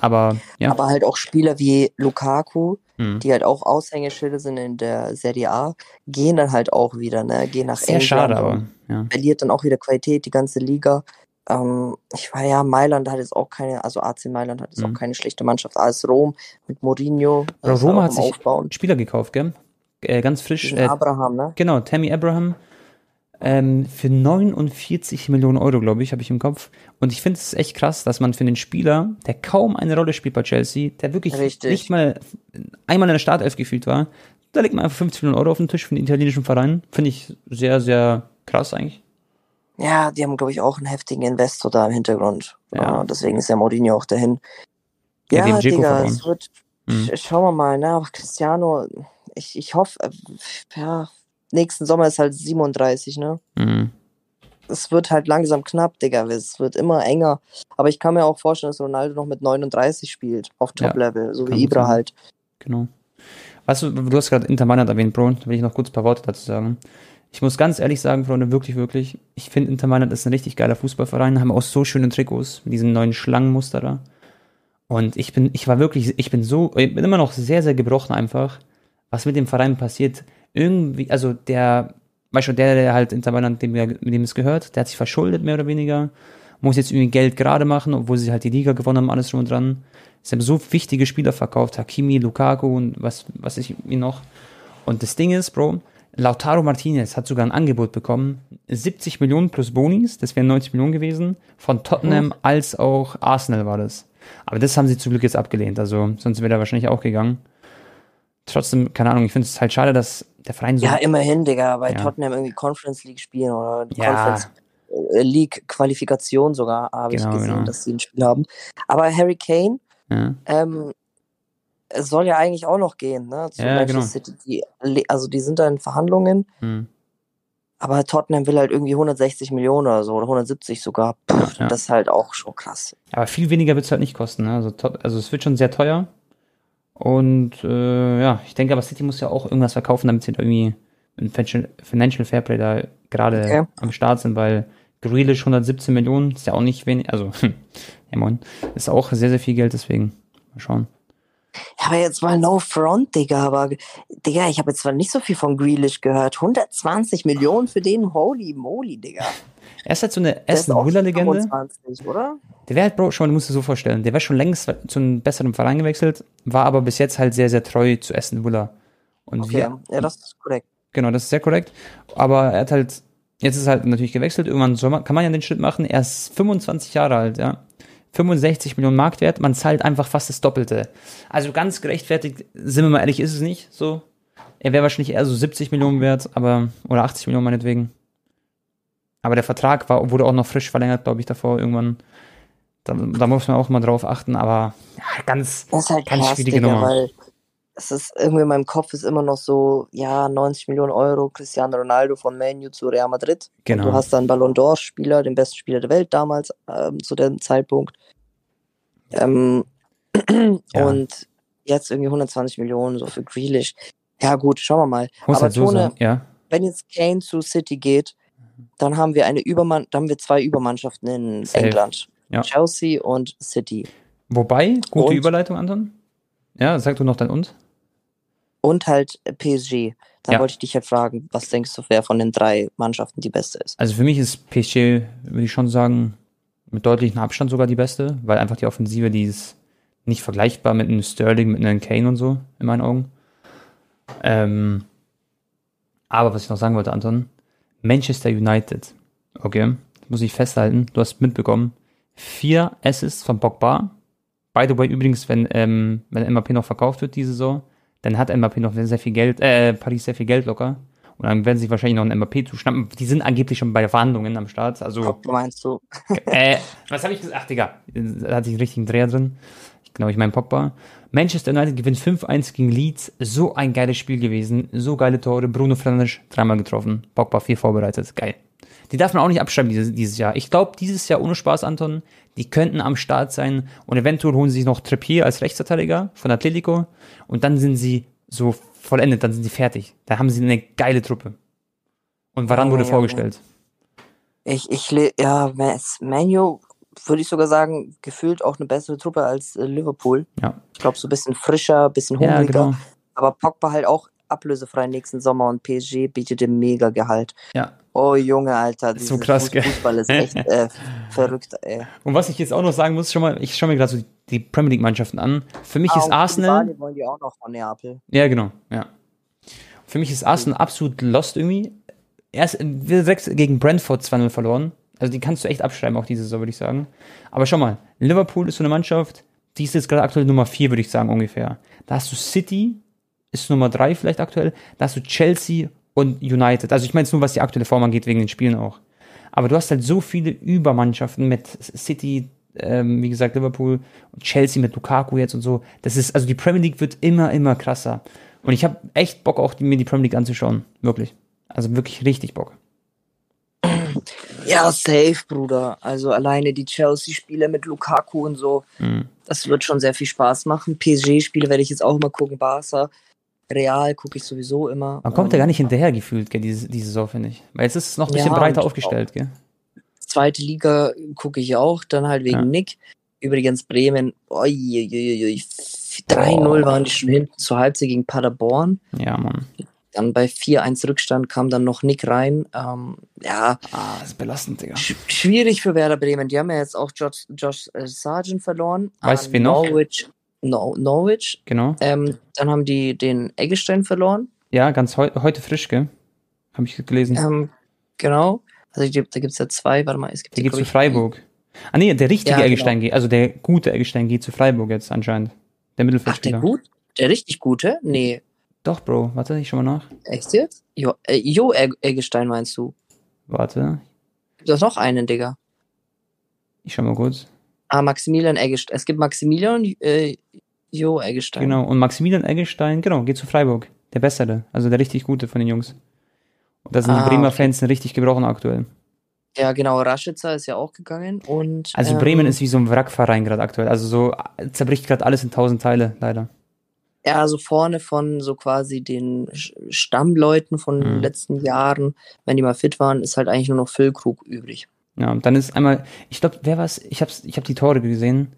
Aber ja. Aber halt auch Spieler wie Lukaku, mhm. die halt auch Aushängeschilder sind in der Serie A, gehen dann halt auch wieder, ne? Gehen nach Sehr England schade, aber. Ja. Verliert dann auch wieder Qualität, die ganze Liga. Ähm, ich war ja, Mailand hat jetzt auch keine, also AC Mailand hat jetzt mhm. auch keine schlechte Mannschaft. AS Rom mit Mourinho. Roma hat sich Aufbauen. Spieler gekauft, gell? Äh, ganz frisch. Äh, Abraham, ne? Genau, Tammy Abraham. Ähm, für 49 Millionen Euro, glaube ich, habe ich im Kopf. Und ich finde es echt krass, dass man für den Spieler, der kaum eine Rolle spielt bei Chelsea, der wirklich Richtig. nicht mal einmal in der Startelf gefühlt war, da legt man einfach 50 Millionen Euro auf den Tisch für den italienischen Verein. Finde ich sehr, sehr krass eigentlich. Ja, die haben, glaube ich, auch einen heftigen Investor da im Hintergrund. Ja. Uh, deswegen ist der Mourinho auch dahin. Ja, ja Digga, es wird, mhm. schauen wir mal, ne, aber Cristiano, ich, ich hoffe, äh, ja, nächsten Sommer ist halt 37, ne? Mhm. Es wird halt langsam knapp, Digga, es wird immer enger. Aber ich kann mir auch vorstellen, dass Ronaldo noch mit 39 spielt, auf Top-Level, ja, so wie Ibra sein. halt. Genau. Weißt du, du hast gerade Inter Mailand erwähnt, Bro, da will ich noch kurz ein paar Worte dazu sagen. Ich muss ganz ehrlich sagen, Freunde, wirklich, wirklich, ich finde Inter Mailand ist ein richtig geiler Fußballverein, haben auch so schöne Trikots mit diesem neuen Schlangenmuster da. Und ich bin, ich war wirklich, ich bin so, ich bin immer noch sehr, sehr gebrochen einfach, was mit dem Verein passiert. Irgendwie, also der, weißt du, der, der halt Inter Mailand, dem, dem es gehört, der hat sich verschuldet, mehr oder weniger, muss jetzt irgendwie Geld gerade machen, obwohl sie halt die Liga gewonnen haben, alles drum und dran. Sie haben so wichtige Spieler verkauft, Hakimi, Lukaku und was, was ich wie noch. Und das Ding ist, Bro, Lautaro Martinez hat sogar ein Angebot bekommen, 70 Millionen plus Bonis, das wären 90 Millionen gewesen, von Tottenham mhm. als auch Arsenal war das. Aber das haben sie zum Glück jetzt abgelehnt, also sonst wäre er wahrscheinlich auch gegangen. Trotzdem, keine Ahnung, ich finde es halt schade, dass der Verein so. Ja, immerhin, Digga, bei ja. Tottenham irgendwie Conference League spielen oder ja. Conference äh, League Qualifikation sogar, habe genau, ich gesehen, genau. dass sie ein Spiel haben. Aber Harry Kane, ja. ähm, es soll ja eigentlich auch noch gehen, ne? Zu ja, genau. City. Die, also die sind da in Verhandlungen. Hm. Aber Tottenham will halt irgendwie 160 Millionen oder so oder 170 sogar. Puh, ja. Das ist halt auch schon krass. Aber viel weniger wird es halt nicht kosten. Ne? Also, also es wird schon sehr teuer. Und äh, ja, ich denke aber City muss ja auch irgendwas verkaufen, damit sie irgendwie ein Financial Fairplay da gerade okay. am Start sind, weil Grealish 117 Millionen ist ja auch nicht wenig, also [LAUGHS] ja moin, ist auch sehr, sehr viel Geld, deswegen mal schauen. Ja, aber jetzt mal no front, Digga, aber Digga, ich habe jetzt zwar nicht so viel von Grealish gehört. 120 Millionen für den, holy moly, Digga. Er ist halt so eine Aston Villa-Legende. oder? Der wäre halt, Bro, schon mal, du musst dir so vorstellen, der wäre schon längst zu einem besseren Verein gewechselt, war aber bis jetzt halt sehr, sehr treu zu Aston Villa. Und okay, wir, ja, das ist korrekt. Genau, das ist sehr korrekt. Aber er hat halt, jetzt ist halt natürlich gewechselt, irgendwann soll man, kann man ja den Schritt machen. Er ist 25 Jahre alt, ja. 65 Millionen Marktwert, man zahlt einfach fast das Doppelte. Also ganz gerechtfertigt, sind wir mal ehrlich, ist es nicht so. Er wäre wahrscheinlich eher so 70 Millionen wert, aber, oder 80 Millionen meinetwegen. Aber der Vertrag war, wurde auch noch frisch verlängert, glaube ich, davor irgendwann. Da, da, muss man auch mal drauf achten, aber ja, ganz, das ist halt ganz schwierige Nummer. Weil es ist irgendwie in meinem Kopf ist immer noch so, ja, 90 Millionen Euro, Cristiano Ronaldo von Manu zu Real Madrid. Genau. Und du hast dann Ballon d'Or-Spieler, den besten Spieler der Welt damals, ähm, zu dem Zeitpunkt. Ähm, [CLEARS THROAT] ja. Und jetzt irgendwie 120 Millionen so für Grealish. Ja gut, schauen wir mal. Muss Aber halt so Tone, ja. wenn jetzt Kane zu City geht, dann haben wir eine Übermann dann haben wir zwei Übermannschaften in Safe. England. Ja. Chelsea und City. Wobei, gute und, Überleitung, Anton. Ja, sag du noch dein und. Und halt PSG. Dann ja. wollte ich dich halt fragen, was denkst du, wer von den drei Mannschaften die beste ist? Also für mich ist PSG, würde ich schon sagen, mit deutlichem Abstand sogar die beste, weil einfach die Offensive, die ist nicht vergleichbar mit einem Sterling, mit einem Kane und so, in meinen Augen. Ähm, aber was ich noch sagen wollte, Anton, Manchester United, okay, das muss ich festhalten, du hast mitbekommen, vier Assists von Pogba. By the way, übrigens, wenn, ähm, wenn MAP noch verkauft wird diese Saison, dann hat MAP noch sehr viel Geld, äh, Paris sehr viel Geld locker. Und dann werden sie wahrscheinlich noch ein MAP zuschnappen. Die sind angeblich schon bei Verhandlungen am Start. Also, Pogba meinst du? [LAUGHS] äh, was habe ich gesagt? Ach, Digga, da hat sich einen richtigen Dreher drin. Ich glaube, ich meine Pogba. Manchester United gewinnt 5-1 gegen Leeds. So ein geiles Spiel gewesen. So geile Tore. Bruno Fernandes dreimal getroffen. Pogba vier vorbereitet. Geil. Die darf man auch nicht abschreiben dieses, dieses Jahr. Ich glaube, dieses Jahr ohne Spaß, Anton, die könnten am Start sein und eventuell holen sie sich noch Treppier als Rechtsverteidiger von Atletico und dann sind sie so vollendet, dann sind sie fertig. Da haben sie eine geile Truppe. Und Varan oh, wurde ja, vorgestellt. Ich, ich, ja, Manu würde ich sogar sagen, gefühlt auch eine bessere Truppe als äh, Liverpool. Ja. Ich glaube, so ein bisschen frischer, ein bisschen hungriger. Ja, genau. Aber Pogba halt auch ablösefrei nächsten Sommer und PSG bietet dem mega Gehalt. Ja. Oh Junge, Alter, so krass, gell? Fußball ist echt äh, verrückt, ey. Und was ich jetzt auch noch sagen muss, schon mal, ich schaue mir gerade so die Premier League Mannschaften an. Für mich ah, ist Arsenal. Die wollen die auch noch von Neapel. Ja, genau, ja. Für mich ist Arsenal absolut lost irgendwie. Erst direkt gegen Brentford 2-0 verloren. Also die kannst du echt abschreiben, auch diese Saison, würde ich sagen. Aber schau mal, Liverpool ist so eine Mannschaft, die ist jetzt gerade aktuell Nummer 4, würde ich sagen, ungefähr. Da hast du City, ist Nummer 3 vielleicht aktuell. Da hast du Chelsea und United. Also ich meine jetzt nur, was die aktuelle Form angeht, wegen den Spielen auch. Aber du hast halt so viele Übermannschaften mit City, ähm, wie gesagt, Liverpool und Chelsea mit Lukaku jetzt und so. Das ist, also die Premier League wird immer, immer krasser. Und ich habe echt Bock, auch mir die Premier League anzuschauen. Wirklich. Also wirklich richtig Bock. Ja, safe, Bruder. Also alleine die Chelsea-Spiele mit Lukaku und so, mhm. das wird schon sehr viel Spaß machen. PSG-Spiele werde ich jetzt auch mal gucken. Barca Real gucke ich sowieso immer. Man kommt ja gar nicht hinterher gefühlt, gell, diese, diese Saison, finde ich. Weil jetzt ist es noch ein bisschen ja, breiter aufgestellt, gell? Zweite Liga gucke ich auch, dann halt wegen ja. Nick. Übrigens Bremen, 3-0 waren die schon hinten zur Halbzeit gegen Paderborn. Ja, Mann. Dann bei 4-1 Rückstand kam dann noch Nick rein. Ähm, ja. Ah, das ist belastend, Digga. Sch schwierig für Werder Bremen. Die haben ja jetzt auch Josh, Josh äh, Sargent verloren. Weißt du, wen noch? Norwich no Norwich. Genau. Ähm, dann haben die den Eggestein verloren. Ja, ganz heu heute frisch, gell? Habe ich gelesen. Ähm, genau. Also da gibt es ja zwei, warte mal, es gibt Der geht zu Freiburg. Ah nee, der richtige ja, Eggestein genau. geht, also der gute Eggestein geht zu Freiburg jetzt anscheinend. Der Mittelfeldspieler. Ach, der gut? Der richtig gute? Nee. Doch, Bro, warte, ich schau mal nach. Echt jetzt? Jo, äh, jo Eggestein meinst du? Warte. Gibt es noch einen, Digga? Ich schau mal kurz. Ah, Maximilian Eggestein. Es gibt Maximilian äh, Jo Eggestein. Genau, und Maximilian Eggestein, genau, geht zu Freiburg. Der Bessere, also der richtig Gute von den Jungs. Und da sind ah, die Bremer okay. Fans richtig gebrochen aktuell. Ja, genau, Raschitzer ist ja auch gegangen und. Also ähm, Bremen ist wie so ein Wrackverein gerade aktuell. Also so zerbricht gerade alles in tausend Teile, leider. Ja, also vorne von so quasi den Stammleuten von mhm. den letzten Jahren, wenn die mal fit waren, ist halt eigentlich nur noch Füllkrug übrig. Ja, und dann ist einmal, ich glaube, wer war's? Ich hab's, ich hab die Tore gesehen.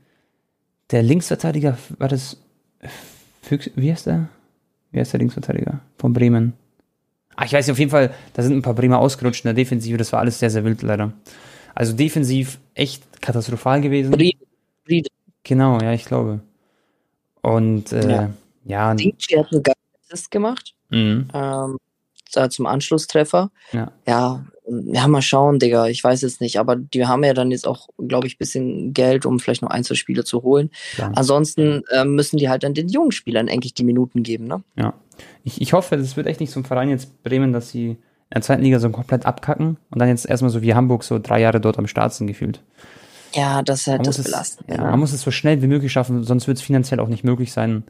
Der Linksverteidiger, war das Füchs, wie heißt der? Wie heißt der Linksverteidiger von Bremen? Ah, ich weiß nicht, auf jeden Fall, da sind ein paar Bremer ausgerutscht in der Defensive, das war alles sehr, sehr wild leider. Also defensiv echt katastrophal gewesen. Friede. Genau, ja, ich glaube. Und äh, ja, ja Dici hat einen geilen Assist gemacht. Mhm. Ähm, zum Anschlusstreffer. Ja. ja, ja, mal schauen, Digga. Ich weiß es nicht. Aber die haben ja dann jetzt auch, glaube ich, ein bisschen Geld, um vielleicht noch ein, zwei Spiele zu holen. Ja. Ansonsten äh, müssen die halt dann den jungen Spielern eigentlich die Minuten geben, ne? Ja. Ich, ich hoffe, es wird echt nicht so ein Verein jetzt Bremen, dass sie in der zweiten Liga so komplett abkacken und dann jetzt erstmal so wie Hamburg so drei Jahre dort am Start sind gefühlt. Ja, das ist halt das belastend. Ja, man muss es so schnell wie möglich schaffen, sonst wird es finanziell auch nicht möglich sein,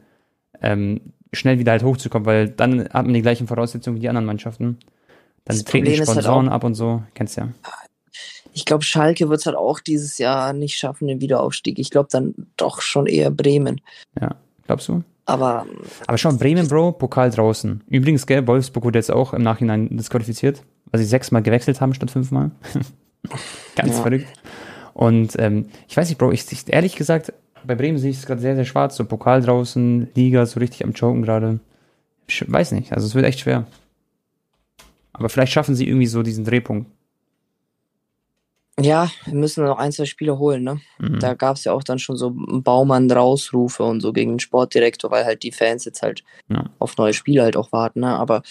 ähm, schnell wieder halt hochzukommen, weil dann hat man die gleichen Voraussetzungen wie die anderen Mannschaften. Dann treten die halt Sponsoren halt ab und so, kennst ja. Ich glaube, Schalke wird es halt auch dieses Jahr nicht schaffen, den Wiederaufstieg. Ich glaube dann doch schon eher Bremen. Ja, glaubst du? Aber, Aber schon Bremen, Bro, Pokal draußen. Übrigens, gell, Wolfsburg wurde jetzt auch im Nachhinein disqualifiziert, weil sie sechsmal gewechselt haben statt fünfmal. [LAUGHS] Ganz ja. verrückt. Und ähm, ich weiß nicht, Bro, ich, ich ehrlich gesagt, bei Bremen sehe ich es gerade sehr, sehr schwarz. So Pokal draußen, Liga so richtig am Choken gerade. Ich weiß nicht, also es wird echt schwer. Aber vielleicht schaffen sie irgendwie so diesen Drehpunkt. Ja, wir müssen noch ein, zwei Spiele holen, ne? Mhm. Da gab es ja auch dann schon so Baumann-Rausrufe und so gegen den Sportdirektor, weil halt die Fans jetzt halt ja. auf neue Spiele halt auch warten, ne? Aber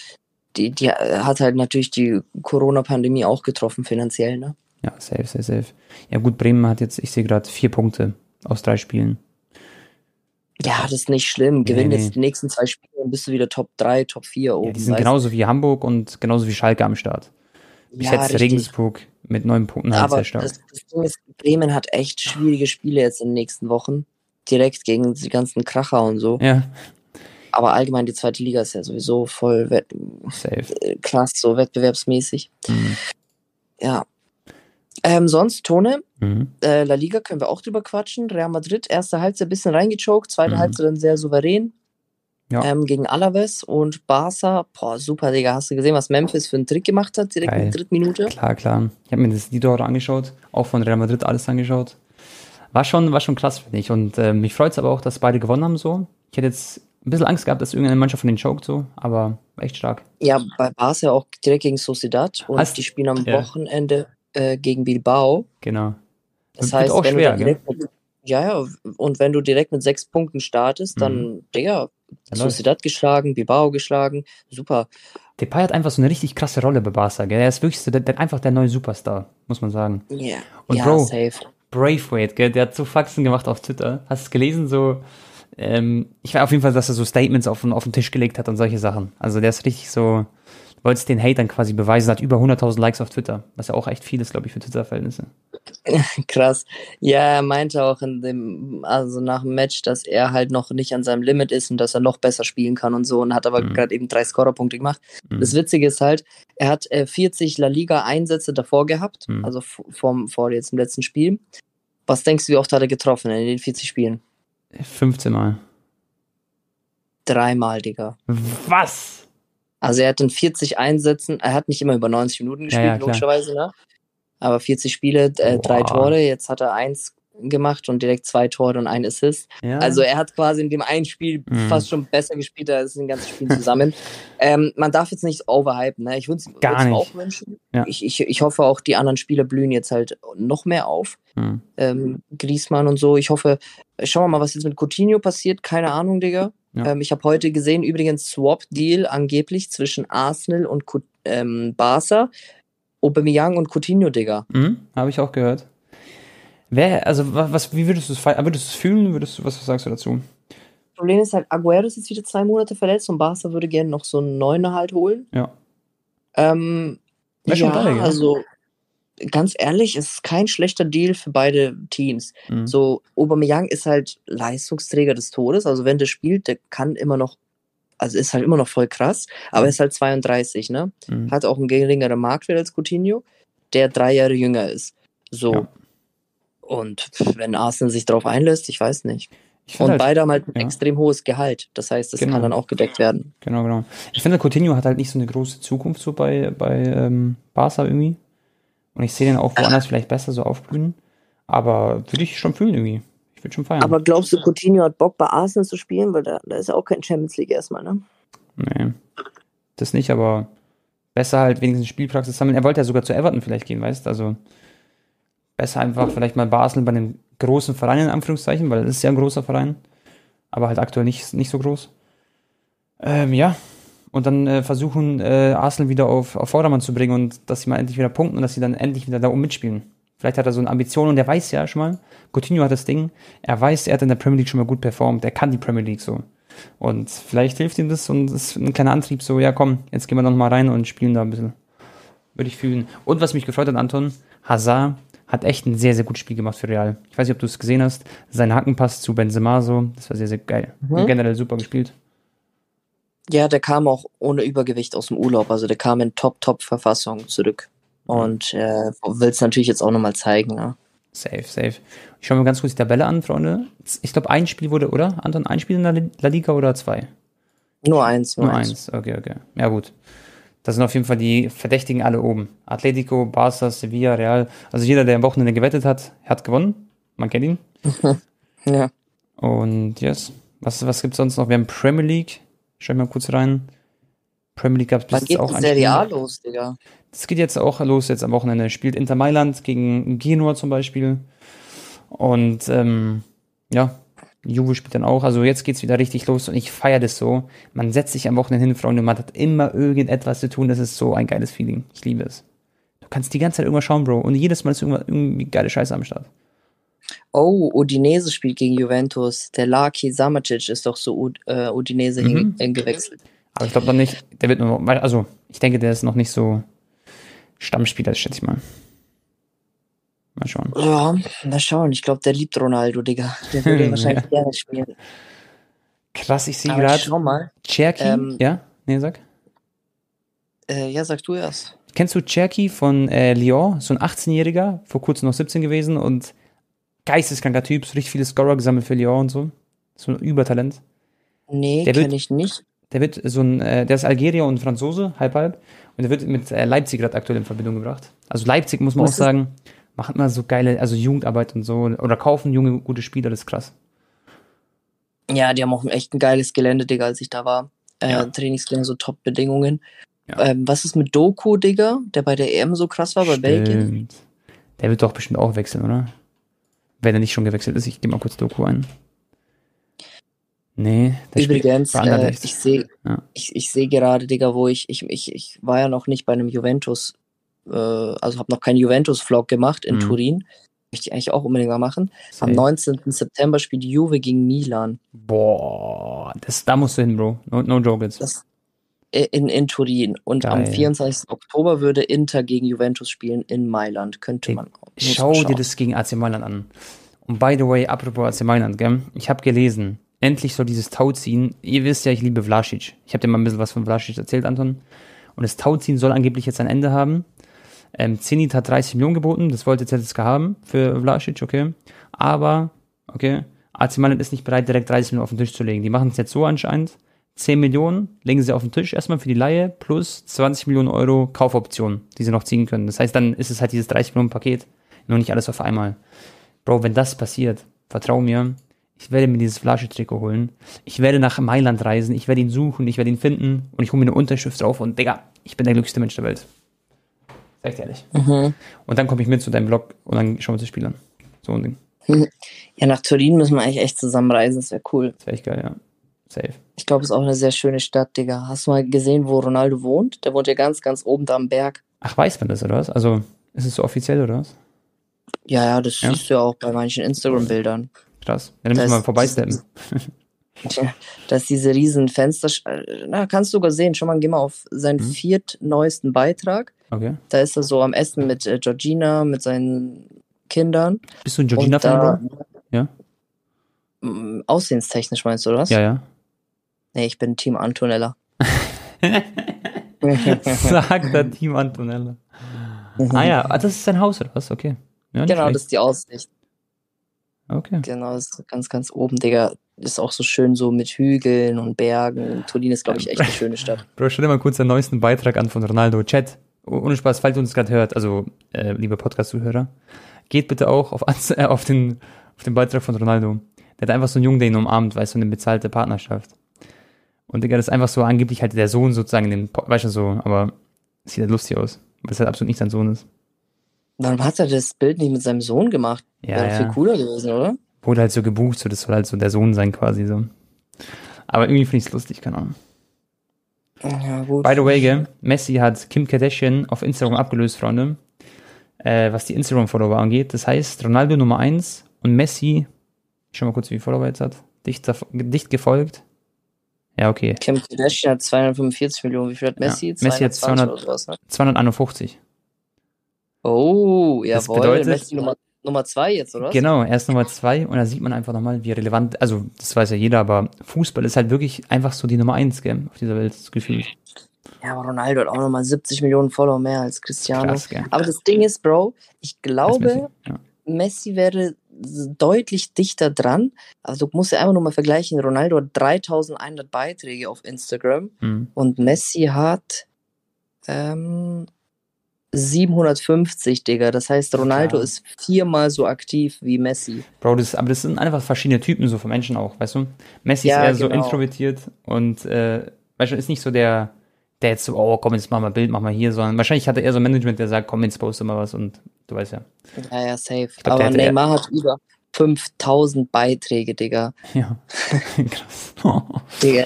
die, die hat halt natürlich die Corona-Pandemie auch getroffen, finanziell, ne? Ja, safe, safe, safe. Ja gut, Bremen hat jetzt, ich sehe gerade, vier Punkte aus drei Spielen. Ja, das ist nicht schlimm. Gewinn nee, nee. jetzt die nächsten zwei Spiele, dann bist du wieder Top 3, Top 4 oben. Ja, die sind genauso wie Hamburg und genauso wie Schalke am Start. Bis ja, jetzt richtig. Regensburg mit neun Punkten halt sehr stark. Das, das Ding ist, Bremen hat echt schwierige Spiele jetzt in den nächsten Wochen. Direkt gegen die ganzen Kracher und so. Ja. Aber allgemein die zweite Liga ist ja sowieso voll wett Safe. Äh, krass, so wettbewerbsmäßig. Mhm. Ja. Ähm, sonst, Tone, mhm. äh, La Liga können wir auch drüber quatschen. Real Madrid, erste Halbzeit ein bisschen reingechoked, zweite mhm. Halbzeit dann sehr souverän. Ja. Ähm, gegen Alaves und Barca. Boah, super, Digga. Hast du gesehen, was Memphis für einen Trick gemacht hat, direkt Geil. in der dritten Minute? Klar, klar. Ich habe mir das Lido angeschaut, auch von Real Madrid alles angeschaut. War schon, war schon krass, finde ich. Und äh, mich freut es aber auch, dass beide gewonnen haben so. Ich hätte jetzt ein bisschen Angst gehabt, dass irgendeine Mannschaft von denen choked so, aber echt stark. Ja, bei Barca auch direkt gegen Sociedad und Hast, die spielen am ja. Wochenende äh, gegen Bilbao. Genau. Das, das heißt, auch wenn schwer, du direkt mit, ja, ja, und wenn du direkt mit sechs Punkten startest, dann, mhm. Digga, Sociedad geschlagen, Bilbao geschlagen, super. Depay hat einfach so eine richtig krasse Rolle bei Barca, gell? Er ist wirklich so der, der, einfach der neue Superstar, muss man sagen. Yeah. Und ja, Bro, safe. Braithwaite, gell? Der hat so Faxen gemacht auf Twitter. Hast du es gelesen? So, ähm, ich war auf jeden Fall, dass er so Statements auf, auf den Tisch gelegt hat und solche Sachen. Also der ist richtig so, wollte es den Hatern quasi beweisen, hat über 100.000 Likes auf Twitter, was ja auch echt viel ist, glaube ich, für Twitter-Verhältnisse. [LAUGHS] Krass. Ja, er meinte auch in dem, also nach dem Match, dass er halt noch nicht an seinem Limit ist und dass er noch besser spielen kann und so und hat aber mhm. gerade eben drei Scorerpunkte gemacht. Mhm. Das Witzige ist halt, er hat äh, 40 La Liga-Einsätze davor gehabt, mhm. also vor, vor jetzt im letzten Spiel. Was denkst du, wie oft hat er getroffen in den 40 Spielen? 15 Mal. Dreimal, Digga. Was? Also er hat in 40 Einsätzen, er hat nicht immer über 90 Minuten gespielt, ja, ja, logischerweise, ne? Aber 40 Spiele, äh, drei Tore, jetzt hat er eins gemacht und direkt zwei Tore und ein Assist. Ja. Also er hat quasi in dem einen Spiel mhm. fast schon besser gespielt als in den ganzen Spielen zusammen. [LAUGHS] ähm, man darf jetzt nicht overhypen, ne? Ich würde es auch wünschen. Ja. Ich, ich, ich hoffe auch, die anderen Spieler blühen jetzt halt noch mehr auf. Mhm. Ähm, Griezmann und so. Ich hoffe, schauen wir mal, was jetzt mit Coutinho passiert. Keine Ahnung, Digga. Ja. Ähm, ich habe heute gesehen, übrigens Swap-Deal angeblich zwischen Arsenal und ähm, Barca. Aubameyang und Coutinho, Digga. Mhm, habe ich auch gehört. Wer, also was, wie würdest du es würdest du es fühlen? Würdest du, was sagst du dazu? Das Problem ist halt, Aguero ist jetzt wieder zwei Monate verletzt und Barca würde gerne noch so einen Neuner halt holen. Ja. Ähm, ja, geil, also ganz ehrlich, es ist kein schlechter Deal für beide Teams. Mhm. So, Aubameyang ist halt Leistungsträger des Todes. Also wenn der spielt, der kann immer noch, also ist halt immer noch voll krass, aber mhm. ist halt 32, ne? Mhm. Hat auch einen geringeren Marktwert als Coutinho, der drei Jahre jünger ist. So. Ja. Und wenn Arsenal sich darauf einlässt, ich weiß nicht. Ich und halt, beide haben halt ein ja. extrem hohes Gehalt. Das heißt, das genau. kann dann auch gedeckt werden. Genau, genau. Ich finde, Coutinho hat halt nicht so eine große Zukunft so bei, bei ähm, Barca irgendwie. Und ich sehe den auch woanders vielleicht besser so aufblühen. Aber würde ich schon fühlen irgendwie. Ich würde schon feiern. Aber glaubst du, Coutinho hat Bock bei Arsenal zu spielen? Weil da, da ist ja auch kein Champions League erstmal, ne? Nee. Das nicht, aber besser halt wenigstens Spielpraxis sammeln. Er wollte ja sogar zu Everton vielleicht gehen, weißt du? Also besser einfach vielleicht mal bei Arsenal bei einem großen Verein in Anführungszeichen, weil es ist ja ein großer Verein. Aber halt aktuell nicht, nicht so groß. Ähm, ja, und dann äh, versuchen, äh, Arsenal wieder auf, auf Vordermann zu bringen und dass sie mal endlich wieder punkten und dass sie dann endlich wieder da oben mitspielen. Vielleicht hat er so eine Ambition und der weiß ja schon mal, Coutinho hat das Ding, er weiß, er hat in der Premier League schon mal gut performt, er kann die Premier League so. Und vielleicht hilft ihm das und das ist ein kleiner Antrieb, so, ja komm, jetzt gehen wir noch mal rein und spielen da ein bisschen. Würde ich fühlen. Und was mich gefreut hat, Anton, Hazard hat echt ein sehr, sehr gutes Spiel gemacht für Real. Ich weiß nicht, ob du es gesehen hast. Sein Hackenpass zu Benzema so, das war sehr, sehr geil. Mhm. Generell super gespielt. Ja, der kam auch ohne Übergewicht aus dem Urlaub. Also der kam in Top-Top-Verfassung zurück. Und äh, will es natürlich jetzt auch nochmal zeigen. Ne? Safe, safe. Ich schaue mir ganz kurz die Tabelle an, Freunde. Ich glaube, ein Spiel wurde, oder? Anton, ein Spiel in der La Liga oder zwei? Nur eins. Nur, nur eins. eins. Okay, okay. Ja, gut. Das sind auf jeden Fall die Verdächtigen alle oben. Atletico, Barca, Sevilla, Real. Also jeder, der am Wochenende gewettet hat, hat gewonnen. Man kennt ihn. [LAUGHS] ja. Und yes. Was, was gibt es sonst noch? Wir haben Premier League. Schau mal kurz rein. Premier League gab es bis jetzt auch ein Serie A los, Digga. Das geht jetzt auch los jetzt am Wochenende. Spielt Inter Mailand gegen Genua zum Beispiel. Und ähm, ja, Juve spielt dann auch. Also jetzt geht's wieder richtig los und ich feiere das so. Man setzt sich am Wochenende hin, Freunde, man hat immer irgendetwas zu tun. Das ist so ein geiles Feeling. Ich liebe es. Du kannst die ganze Zeit irgendwas schauen, Bro. Und jedes Mal ist irgendwie geile Scheiße am Start. Oh, Udinese spielt gegen Juventus. Der Laki Samacic ist doch so uh, Udinese mhm. hingewechselt. Aber ich glaube noch nicht, der wird nur, also ich denke, der ist noch nicht so Stammspieler, schätze ich mal. Mal schauen. Ja, mal schauen. Ich glaube, der liebt Ronaldo, Digga. Der würde [LAUGHS] wahrscheinlich ja. gerne spielen. Krass, ich sehe gerade. Schau mal. Cherky, ähm, ja? Nee, sag. Äh, ja, sag du erst. Kennst du Cherky von äh, Lyon? So ein 18-Jähriger, vor kurzem noch 17 gewesen und geisteskranker Typ, so richtig viele Scorer gesammelt für Lyon und so. So ein Übertalent. Nee, kenne ich nicht. Der wird so ein, äh, der ist Algerier und Franzose, halb halb. Und der wird mit äh, Leipzig gerade aktuell in Verbindung gebracht. Also Leipzig muss man Was auch sagen, macht mal so geile, also Jugendarbeit und so. Oder kaufen junge, gute Spieler, das ist krass. Ja, die haben auch echt ein geiles Gelände, Digga, als ich da war. Äh, ja. Trainingsgelände, so Top-Bedingungen. Ja. Ähm, was ist mit Doku, Digga, der bei der EM so krass war, bei Stimmt. Belgien? Der wird doch bestimmt auch wechseln, oder? Wenn er nicht schon gewechselt ist, ich geh mal kurz Doku ein. Nee, der Übrigens, äh, ich sehe ja. ich, ich seh gerade, Digga, wo ich, ich, ich, ich war ja noch nicht bei einem Juventus, äh, also habe noch keinen Juventus-Vlog gemacht in mhm. Turin. Möchte ich eigentlich auch unbedingt mal machen. Safe. Am 19. September spielt Juve gegen Milan. Boah, das, da musst du hin, Bro. No, no joke jetzt. Das, in, in Turin. Und Geil. am 24. Oktober würde Inter gegen Juventus spielen in Mailand. Könnte man auch. Schau dir das gegen AC Mailand an. Und by the way, apropos AC Mailand, gell? Ich habe gelesen, endlich soll dieses Tauziehen, ihr wisst ja, ich liebe Vlasic. Ich habe dir mal ein bisschen was von Vlasic erzählt, Anton. Und das Tauziehen soll angeblich jetzt ein Ende haben. Ähm, Zenit hat 30 Millionen geboten, das wollte ZSK haben für Vlasic, okay. Aber, okay, AC Mailand ist nicht bereit, direkt 30 Millionen auf den Tisch zu legen. Die machen es jetzt so anscheinend. 10 Millionen legen sie auf den Tisch erstmal für die Laie plus 20 Millionen Euro Kaufoptionen, die sie noch ziehen können. Das heißt, dann ist es halt dieses 30 Millionen Paket, nur nicht alles auf einmal. Bro, wenn das passiert, vertrau mir, ich werde mir dieses Flasche-Trikot holen. Ich werde nach Mailand reisen. Ich werde ihn suchen. Ich werde ihn finden. Und ich hole mir eine Unterschrift drauf. Und Digga, ich bin der glücklichste Mensch der Welt. Sag ich ehrlich. Mhm. Und dann komme ich mit zu deinem Blog und dann schauen wir uns das Spiel an. So ein Ding. Ja, nach Turin müssen wir eigentlich echt zusammenreisen. Das wäre cool. Das wäre echt geil, ja. Safe. Ich glaube, es ist auch eine sehr schöne Stadt, Digga. Hast du mal gesehen, wo Ronaldo wohnt? Der wohnt ja ganz, ganz oben da am Berg. Ach, weiß man das, oder was? Also, ist es so offiziell, oder was? Ja, ja, das ja? siehst du ja auch bei manchen Instagram-Bildern. Krass. Ja, dann müssen wir mal vorbeisteppen. [LAUGHS] dass diese riesen Fenster, na, kannst du sogar sehen, schon mal, geh mal auf seinen mhm. viertneuesten Beitrag. Okay. Da ist er so am Essen mit äh, Georgina, mit seinen Kindern. Bist du ein Georgina-Fan, Ja. Aussehenstechnisch meinst du, oder was? Ja, ja. Nee, ich bin Team Antonella. [LAUGHS] Sagt der Team Antonella. ah ja, ah, das ist sein Haus, oder was? Okay. Ja, genau, schlecht. das ist die Aussicht. Okay. Genau, ist ganz, ganz oben, Digga. Ist auch so schön so mit Hügeln und Bergen. Turin ist, glaube ich, echt eine schöne Stadt. Bro, stell dir mal kurz den neuesten Beitrag an von Ronaldo. Chat, ohne Spaß, falls ihr uns gerade hört, also äh, liebe Podcast-Zuhörer, geht bitte auch auf, äh, [LAUGHS] auf, den, auf den Beitrag von Ronaldo. Der hat einfach so einen Jungen, der ihn umarmt, weißt du, eine bezahlte Partnerschaft. Und Digga, das ist einfach so angeblich halt der Sohn sozusagen, den, weißt du so, aber sieht halt lustig aus. Weil es halt absolut nicht sein Sohn ist. Warum hat er das Bild nicht mit seinem Sohn gemacht? Ja, Wäre ja. viel cooler gewesen, oder? Wurde halt so gebucht, so das soll halt so der Sohn sein quasi so. Aber irgendwie finde ich es lustig, keine Ahnung. Ja, gut. By the way, gell, Messi hat Kim Kardashian auf Instagram abgelöst, Freunde. Äh, was die Instagram-Follower angeht. Das heißt, Ronaldo Nummer 1 und Messi, ich schau mal kurz, wie viele Follower jetzt hat, dicht, dicht gefolgt. Ja, okay. Kim Kardashian hat 245 Millionen. Wie viel hat Messi? Ja, Messi hat 200, sowas, ne? 251. Oh, jawohl. Das bedeutet, Messi Nummer, Nummer zwei jetzt, oder? Genau, er ist Nummer zwei und da sieht man einfach nochmal, wie relevant, also das weiß ja jeder, aber Fußball ist halt wirklich einfach so die Nummer eins, gell, auf dieser Welt, das Gefühl. Ja, aber Ronaldo hat auch nochmal 70 Millionen Follower mehr als Cristiano. Krass, aber das Ding ist, Bro, ich glaube, Messi, ja. Messi wäre deutlich dichter dran. Also du musst ja einfach nur mal vergleichen. Ronaldo hat 3100 Beiträge auf Instagram mhm. und Messi hat ähm, 750, Digga. Das heißt, Ronaldo ja. ist viermal so aktiv wie Messi. Bro, das, aber das sind einfach verschiedene Typen so von Menschen auch, weißt du? Messi ja, ist eher genau. so introvertiert und äh, weißt du, ist nicht so der, der jetzt so, oh komm, jetzt mach mal ein Bild, mach mal hier, sondern wahrscheinlich hat er eher so ein Management, der sagt, komm, jetzt poste mal was und du weißt ja. Ja, ja, safe. Glaub, aber Neymar hat über 5000 Beiträge, Digga. Ja, [LAUGHS] krass. [LAUGHS] Digga,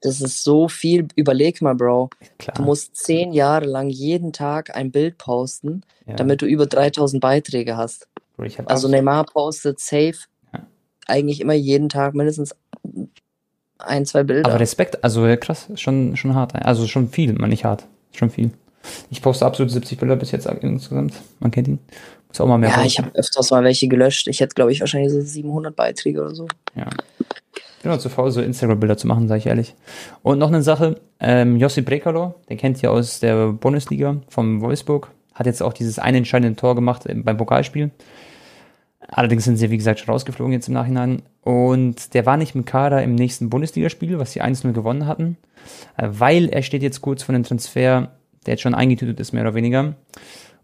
das ist so viel. Überleg mal, Bro. Klar. Du musst zehn Jahre lang jeden Tag ein Bild posten, ja. damit du über 3000 Beiträge hast. Also Neymar postet safe ja. eigentlich immer jeden Tag mindestens ein, zwei Bilder. Aber Respekt, also krass, schon, schon hart. Also schon viel, man nicht hart. Schon viel. Ich poste absolut 70 Bilder bis jetzt insgesamt. Man kennt ihn. Muss auch mal mehr. Ja, posten. ich habe öfters mal welche gelöscht. Ich hätte, glaube ich, wahrscheinlich so 700 Beiträge oder so. Ja. Ich bin auch zu faul, so Instagram-Bilder zu machen, sage ich ehrlich. Und noch eine Sache, ähm, Josip Brekalo, den kennt ihr aus der Bundesliga vom Wolfsburg, hat jetzt auch dieses eine entscheidende Tor gemacht beim Pokalspiel. Allerdings sind sie, wie gesagt, schon rausgeflogen jetzt im Nachhinein. Und der war nicht im Kader im nächsten Bundesligaspiel, was sie 1-0 gewonnen hatten, äh, weil er steht jetzt kurz vor dem Transfer, der jetzt schon eingetütet ist, mehr oder weniger.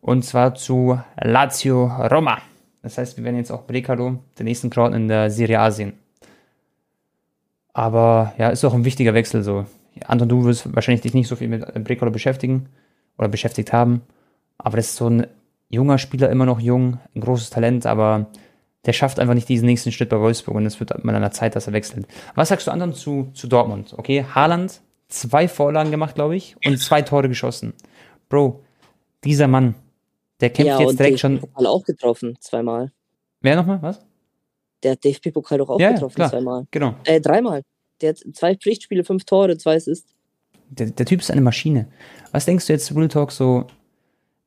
Und zwar zu Lazio Roma. Das heißt, wir werden jetzt auch Brekalo, den nächsten Crowd in der Serie A sehen. Aber ja, ist auch ein wichtiger Wechsel so. Anton, du wirst wahrscheinlich dich nicht so viel mit Brekalo beschäftigen oder beschäftigt haben. Aber das ist so ein junger Spieler, immer noch jung, ein großes Talent, aber der schafft einfach nicht diesen nächsten Schritt bei Wolfsburg und es wird mal an der Zeit, dass er wechselt. Was sagst du anderen zu, zu Dortmund? Okay, Haaland, zwei Vorlagen gemacht, glaube ich, und zwei Tore geschossen. Bro, dieser Mann, der kämpft ja, jetzt direkt schon. Pokal auch getroffen, zweimal. Wer nochmal? Was? Der hat DFB-Pokal doch auch ja, getroffen, klar. zweimal. Genau. Äh, dreimal. Der hat zwei Pflichtspiele, fünf Tore, zwei Assists. Der, der Typ ist eine Maschine. Was denkst du jetzt, Real Talk, so,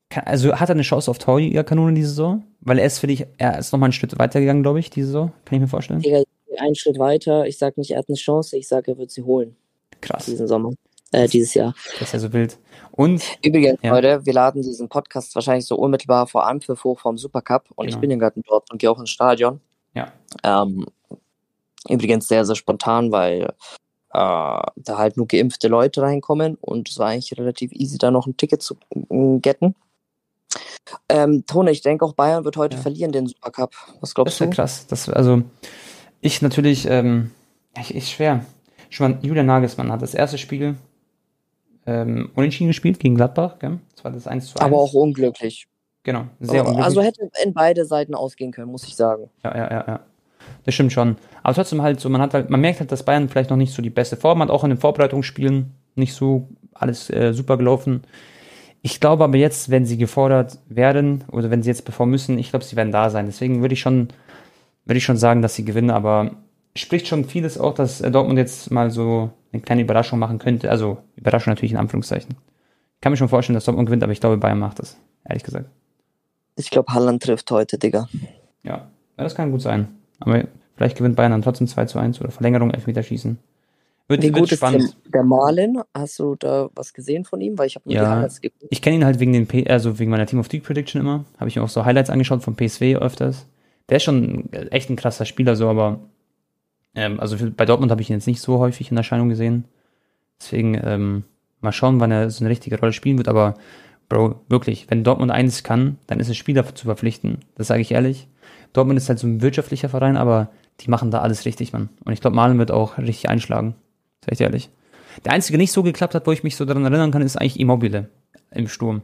also hat er eine Chance auf Torjägerkanone diese Saison? Weil er ist für dich, er ist nochmal einen Schritt weitergegangen, glaube ich, diese Saison. Kann ich mir vorstellen? Digga, einen Schritt weiter. Ich sage nicht, er hat eine Chance, ich sage, er wird sie holen. Krass. Diesen Sommer. Äh, dieses Jahr. Das ist ja so wild. Und. Übrigens, ja. Leute, wir laden diesen Podcast wahrscheinlich so unmittelbar vor Anpfiff hoch vom Supercup und genau. ich bin gerade dort und gehe auch ins Stadion. Ja. Ähm, übrigens sehr, sehr spontan, weil äh, da halt nur geimpfte Leute reinkommen und es war eigentlich relativ easy, da noch ein Ticket zu äh, getten. Ähm, Tone, ich denke auch Bayern wird heute ja. verlieren, den Supercup. Was glaubst du? Das ist ja krass. Das, also, ich natürlich, ähm, ich, ich schwer. Schon mal, Julian Nagelsmann hat das erste Spiel ähm, unentschieden gespielt gegen Gladbach, gell? Das war das 1 zu 1. Aber auch unglücklich. Genau, sehr unglücklich. Also hätte in beide Seiten ausgehen können, muss ich sagen. Ja, ja, ja, ja. Das stimmt schon. Aber trotzdem halt so, man hat halt, man merkt halt, dass Bayern vielleicht noch nicht so die beste Form hat, auch in den Vorbereitungsspielen nicht so alles äh, super gelaufen. Ich glaube aber jetzt, wenn sie gefordert werden oder wenn sie jetzt performen müssen, ich glaube, sie werden da sein. Deswegen würde ich schon, würde ich schon sagen, dass sie gewinnen, aber spricht schon vieles auch, dass Dortmund jetzt mal so eine kleine Überraschung machen könnte. Also Überraschung natürlich in Anführungszeichen. Ich kann mir schon vorstellen, dass Dortmund gewinnt, aber ich glaube, Bayern macht das, ehrlich gesagt. Ich glaube, Halland trifft heute, Digga. Ja, das kann gut sein. Aber vielleicht gewinnt Bayern dann trotzdem 2 zu 1 oder Verlängerung, Elfmeterschießen. Wird, Wie gut ist spannend. Der, der Marlin? Hast du da was gesehen von ihm? Weil ich habe nur ja, die Highlights geguckt. Ich kenne ihn halt wegen den P also wegen meiner Team of League Prediction immer. Habe ich mir auch so Highlights angeschaut von PSW öfters. Der ist schon echt ein krasser Spieler, so, aber ähm, also für, bei Dortmund habe ich ihn jetzt nicht so häufig in Erscheinung gesehen. Deswegen ähm, mal schauen, wann er so eine richtige Rolle spielen wird. Aber Bro, wirklich, wenn Dortmund eines kann, dann ist es Spieler zu verpflichten. Das sage ich ehrlich. Dortmund ist halt so ein wirtschaftlicher Verein, aber die machen da alles richtig, Mann. Und ich glaube, Malen wird auch richtig einschlagen. Sag ich ehrlich. Der einzige, der nicht so geklappt hat, wo ich mich so daran erinnern kann, ist eigentlich Immobile im Sturm.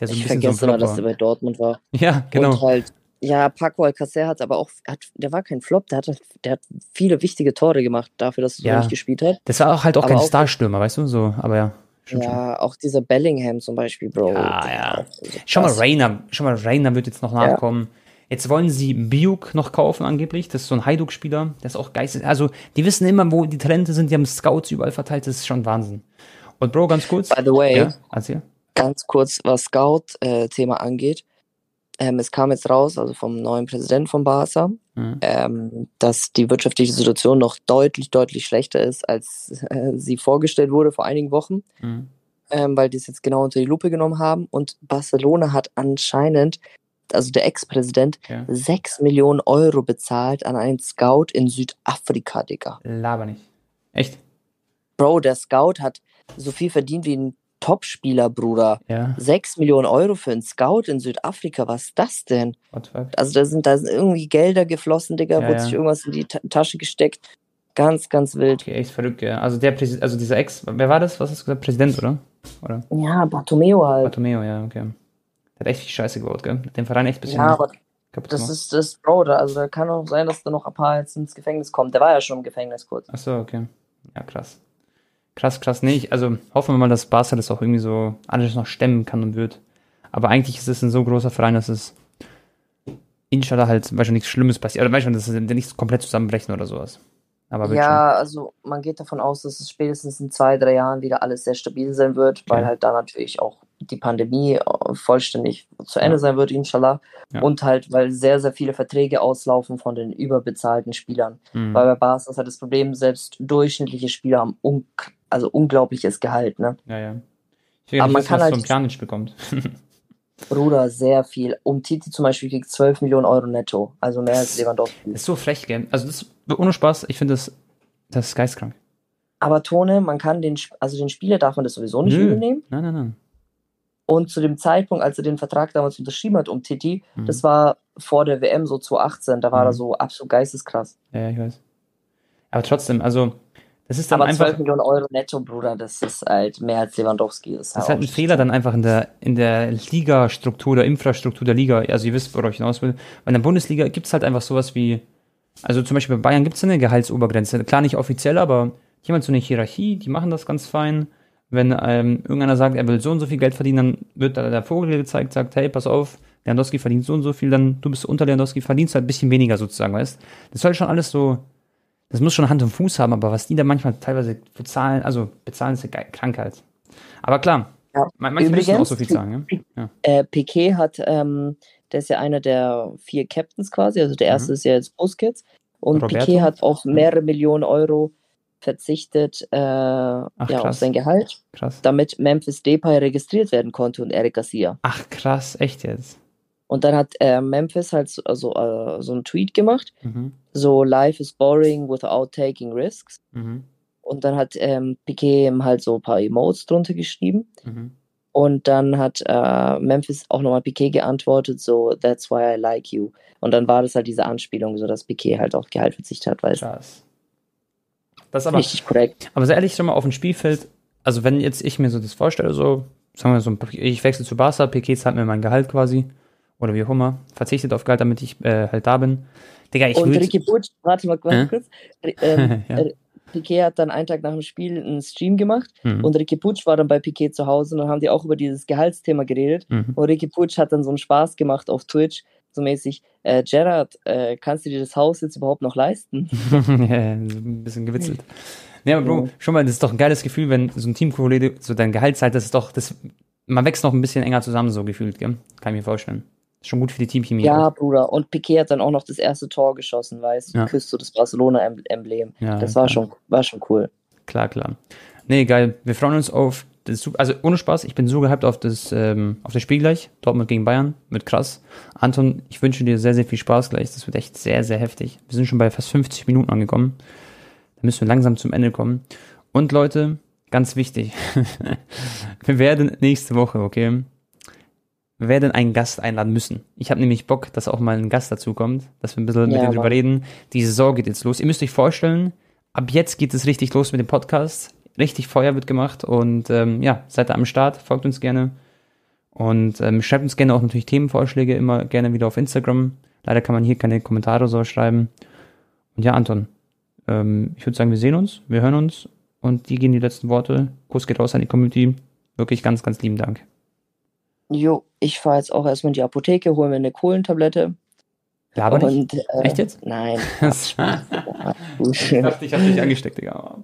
Der so ein ich bisschen vergesse so mal, dass der bei Dortmund war. Ja, genau. Und halt, ja, Paco Alcacer hat aber auch, hat, der war kein Flop, der hat, der hat viele wichtige Tore gemacht dafür, dass er ja. so nicht gespielt hat. Das war auch halt auch aber kein Starstürmer, weißt du, so, aber ja. Ja, auch dieser Bellingham zum Beispiel, Bro. Ja, ja. Schau mal, Rainer, schau mal, Rainer wird jetzt noch nachkommen. Ja. Jetzt wollen sie Biuk noch kaufen, angeblich. Das ist so ein Hajduk-Spieler. Der ist auch geistig. Also, die wissen immer, wo die Talente sind. Die haben Scouts überall verteilt. Das ist schon Wahnsinn. Und Bro, ganz kurz. By the way, ja, ganz kurz, was Scout-Thema äh, angeht. Ähm, es kam jetzt raus, also vom neuen Präsidenten von Barca, mhm. ähm, dass die wirtschaftliche Situation noch deutlich, deutlich schlechter ist, als äh, sie vorgestellt wurde vor einigen Wochen, mhm. ähm, weil die es jetzt genau unter die Lupe genommen haben. Und Barcelona hat anscheinend, also der Ex-Präsident, ja. 6 Millionen Euro bezahlt an einen Scout in Südafrika, Digga. Laber nicht. Echt? Bro, der Scout hat so viel verdient wie ein Topspieler, Bruder. Ja. 6 Millionen Euro für einen Scout in Südafrika, was ist das denn? Also da sind, da sind irgendwie Gelder geflossen, Digga, ja, wurde ja. sich irgendwas in die Ta Tasche gesteckt. Ganz, ganz wild. Okay, echt verrückt, ja. Also der Präsident, also dieser Ex, wer war das? Was hast du gesagt? Präsident, oder? oder? Ja, Bartomeo halt. Bartomeo, ja, okay. Der hat echt viel Scheiße gebaut, gell? Den Verein echt ein bisschen. Ja, aber das ist das, Bro, da, also da kann auch sein, dass da noch ein paar jetzt ins Gefängnis kommt. Der war ja schon im Gefängnis kurz. Ach so, okay. Ja, krass. Krass, krass. Nee, ich, also hoffen wir mal, dass Barca das auch irgendwie so alles noch stemmen kann und wird. Aber eigentlich ist es ein so großer Verein, dass es inshallah halt wahrscheinlich nichts Schlimmes passiert. Oder wahrscheinlich, dass es nicht komplett zusammenbrechen oder sowas. Aber ja, schon. also man geht davon aus, dass es spätestens in zwei, drei Jahren wieder alles sehr stabil sein wird, weil halt da natürlich auch die Pandemie äh, vollständig zu Ende ja. sein wird, inshallah. Ja. Und halt, weil sehr, sehr viele Verträge auslaufen von den überbezahlten Spielern. Mhm. Weil bei Barca ist halt das Problem, selbst durchschnittliche Spieler haben also unglaubliches Gehalt, ne? Ja, ja. Ich will Aber man wissen, kann was halt. Pjanic bekommt. [LAUGHS] Bruder, sehr viel. Um Titi zum Beispiel kriegt 12 Millionen Euro netto, also mehr als Lewandowski. Das ist so frech, gell? Also das ohne Spaß, ich finde das, das ist geistkrank. Aber Tone, man kann den, also den Spieler darf man das sowieso nicht Nö. übernehmen. Nein, nein, nein. Und zu dem Zeitpunkt, als er den Vertrag damals unterschrieben hat um Titi, mhm. das war vor der WM so 2018, da war mhm. er so absolut geisteskrass. Ja, ich weiß. Aber trotzdem, also das ist dann Aber einfach, 12 Millionen Euro netto, Bruder, das ist halt mehr als Lewandowski. Das, das ist halt ein Fehler dann einfach in der, in der Ligastruktur, der Infrastruktur der Liga. Also ihr wisst, worauf ich hinaus will. Weil in der Bundesliga gibt es halt einfach sowas wie, also zum Beispiel bei Bayern gibt es eine Gehaltsobergrenze. Klar nicht offiziell, aber jemand so eine Hierarchie, die machen das ganz fein. Wenn ähm, irgendeiner sagt, er will so und so viel Geld verdienen, dann wird da der Vogel gezeigt, sagt, hey, pass auf, Lewandowski verdient so und so viel, dann du bist unter Lewandowski, verdienst halt ein bisschen weniger sozusagen, weißt Das soll schon alles so das muss schon Hand und Fuß haben, aber was die da manchmal teilweise bezahlen, also bezahlen ist eine Krankheit. Aber klar, ja. manche Übrigens, müssen auch so viel zahlen. Ja? Äh, Piquet hat, ähm, der ist ja einer der vier Captains quasi, also der erste mhm. ist ja jetzt Busquets. Und Roberto? Piquet hat auf mehrere Millionen Euro verzichtet äh, Ach, ja, auf sein Gehalt, krass. damit Memphis Depay registriert werden konnte und Eric Garcia. Ach krass, echt jetzt? Und dann hat äh, Memphis halt so, also, äh, so einen Tweet gemacht, mhm. so Life is boring without taking risks. Mhm. Und dann hat ähm, Piquet ihm halt so ein paar Emotes drunter geschrieben. Mhm. Und dann hat äh, Memphis auch nochmal Piquet geantwortet, so That's why I like you. Und dann war das halt diese Anspielung, so dass Piquet halt auf Gehalt verzichtet hat, weil Krass. Das ist aber richtig korrekt. Aber sehr ehrlich, schon mal auf dem Spielfeld, also wenn jetzt ich mir so das vorstelle, so, sagen wir so, ich wechsle zu Barca, Piquet zahlt mir mein Gehalt quasi oder wie auch immer, verzichtet auf Geld, damit ich äh, halt da bin. Digga, ich Und Ricky Butch, warte mal [LAUGHS] äh? kurz. Ähm, ja. Piquet hat dann einen Tag nach dem Spiel einen Stream gemacht mhm. und Ricky Putsch war dann bei Piquet zu Hause und dann haben die auch über dieses Gehaltsthema geredet. Mhm. Und Ricky Putsch hat dann so einen Spaß gemacht auf Twitch, so mäßig, äh, Gerard, äh, kannst du dir das Haus jetzt überhaupt noch leisten? [LAUGHS] ja, ein bisschen gewitzelt. Nee, aber Bro, schon mal, das ist doch ein geiles Gefühl, wenn so ein Teamkollege so dein Gehalt zahlt, das ist doch, das, man wächst noch ein bisschen enger zusammen, so gefühlt, gell? Kann ich mir vorstellen. Schon gut für die Teamchemie. Ja, Bruder. Und Piquet hat dann auch noch das erste Tor geschossen, weißt du? Ja. Küsst so das Barcelona-Emblem. Ja, das war schon, war schon cool. Klar, klar. Nee, geil. Wir freuen uns auf das, also ohne Spaß, ich bin so gehypt auf das, ähm, auf das Spiel gleich. Dortmund gegen Bayern. Mit krass. Anton, ich wünsche dir sehr, sehr viel Spaß gleich. Das wird echt sehr, sehr heftig. Wir sind schon bei fast 50 Minuten angekommen. Da müssen wir langsam zum Ende kommen. Und Leute, ganz wichtig. [LAUGHS] wir werden nächste Woche, okay? Werden einen Gast einladen müssen. Ich habe nämlich Bock, dass auch mal ein Gast dazu kommt, dass wir ein bisschen ja, mit ihm drüber reden. Die Saison geht jetzt los. Ihr müsst euch vorstellen, ab jetzt geht es richtig los mit dem Podcast. Richtig Feuer wird gemacht und ähm, ja, seid da am Start, folgt uns gerne und ähm, schreibt uns gerne auch natürlich Themenvorschläge immer gerne wieder auf Instagram. Leider kann man hier keine Kommentare so schreiben. Und ja, Anton, ähm, ich würde sagen, wir sehen uns, wir hören uns und die gehen die letzten Worte. Kuss geht raus an die Community. Wirklich ganz, ganz lieben Dank. Jo, ich fahre jetzt auch erstmal in die Apotheke, hole mir eine Kohlentablette. Laber und, äh, Echt jetzt? Nein. [LAUGHS] ich dachte, ich habe dich angesteckt, Digga.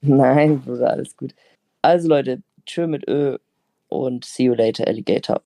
Nein, Bruder, alles gut. Also Leute, tschö mit Ö und see you later, Alligator.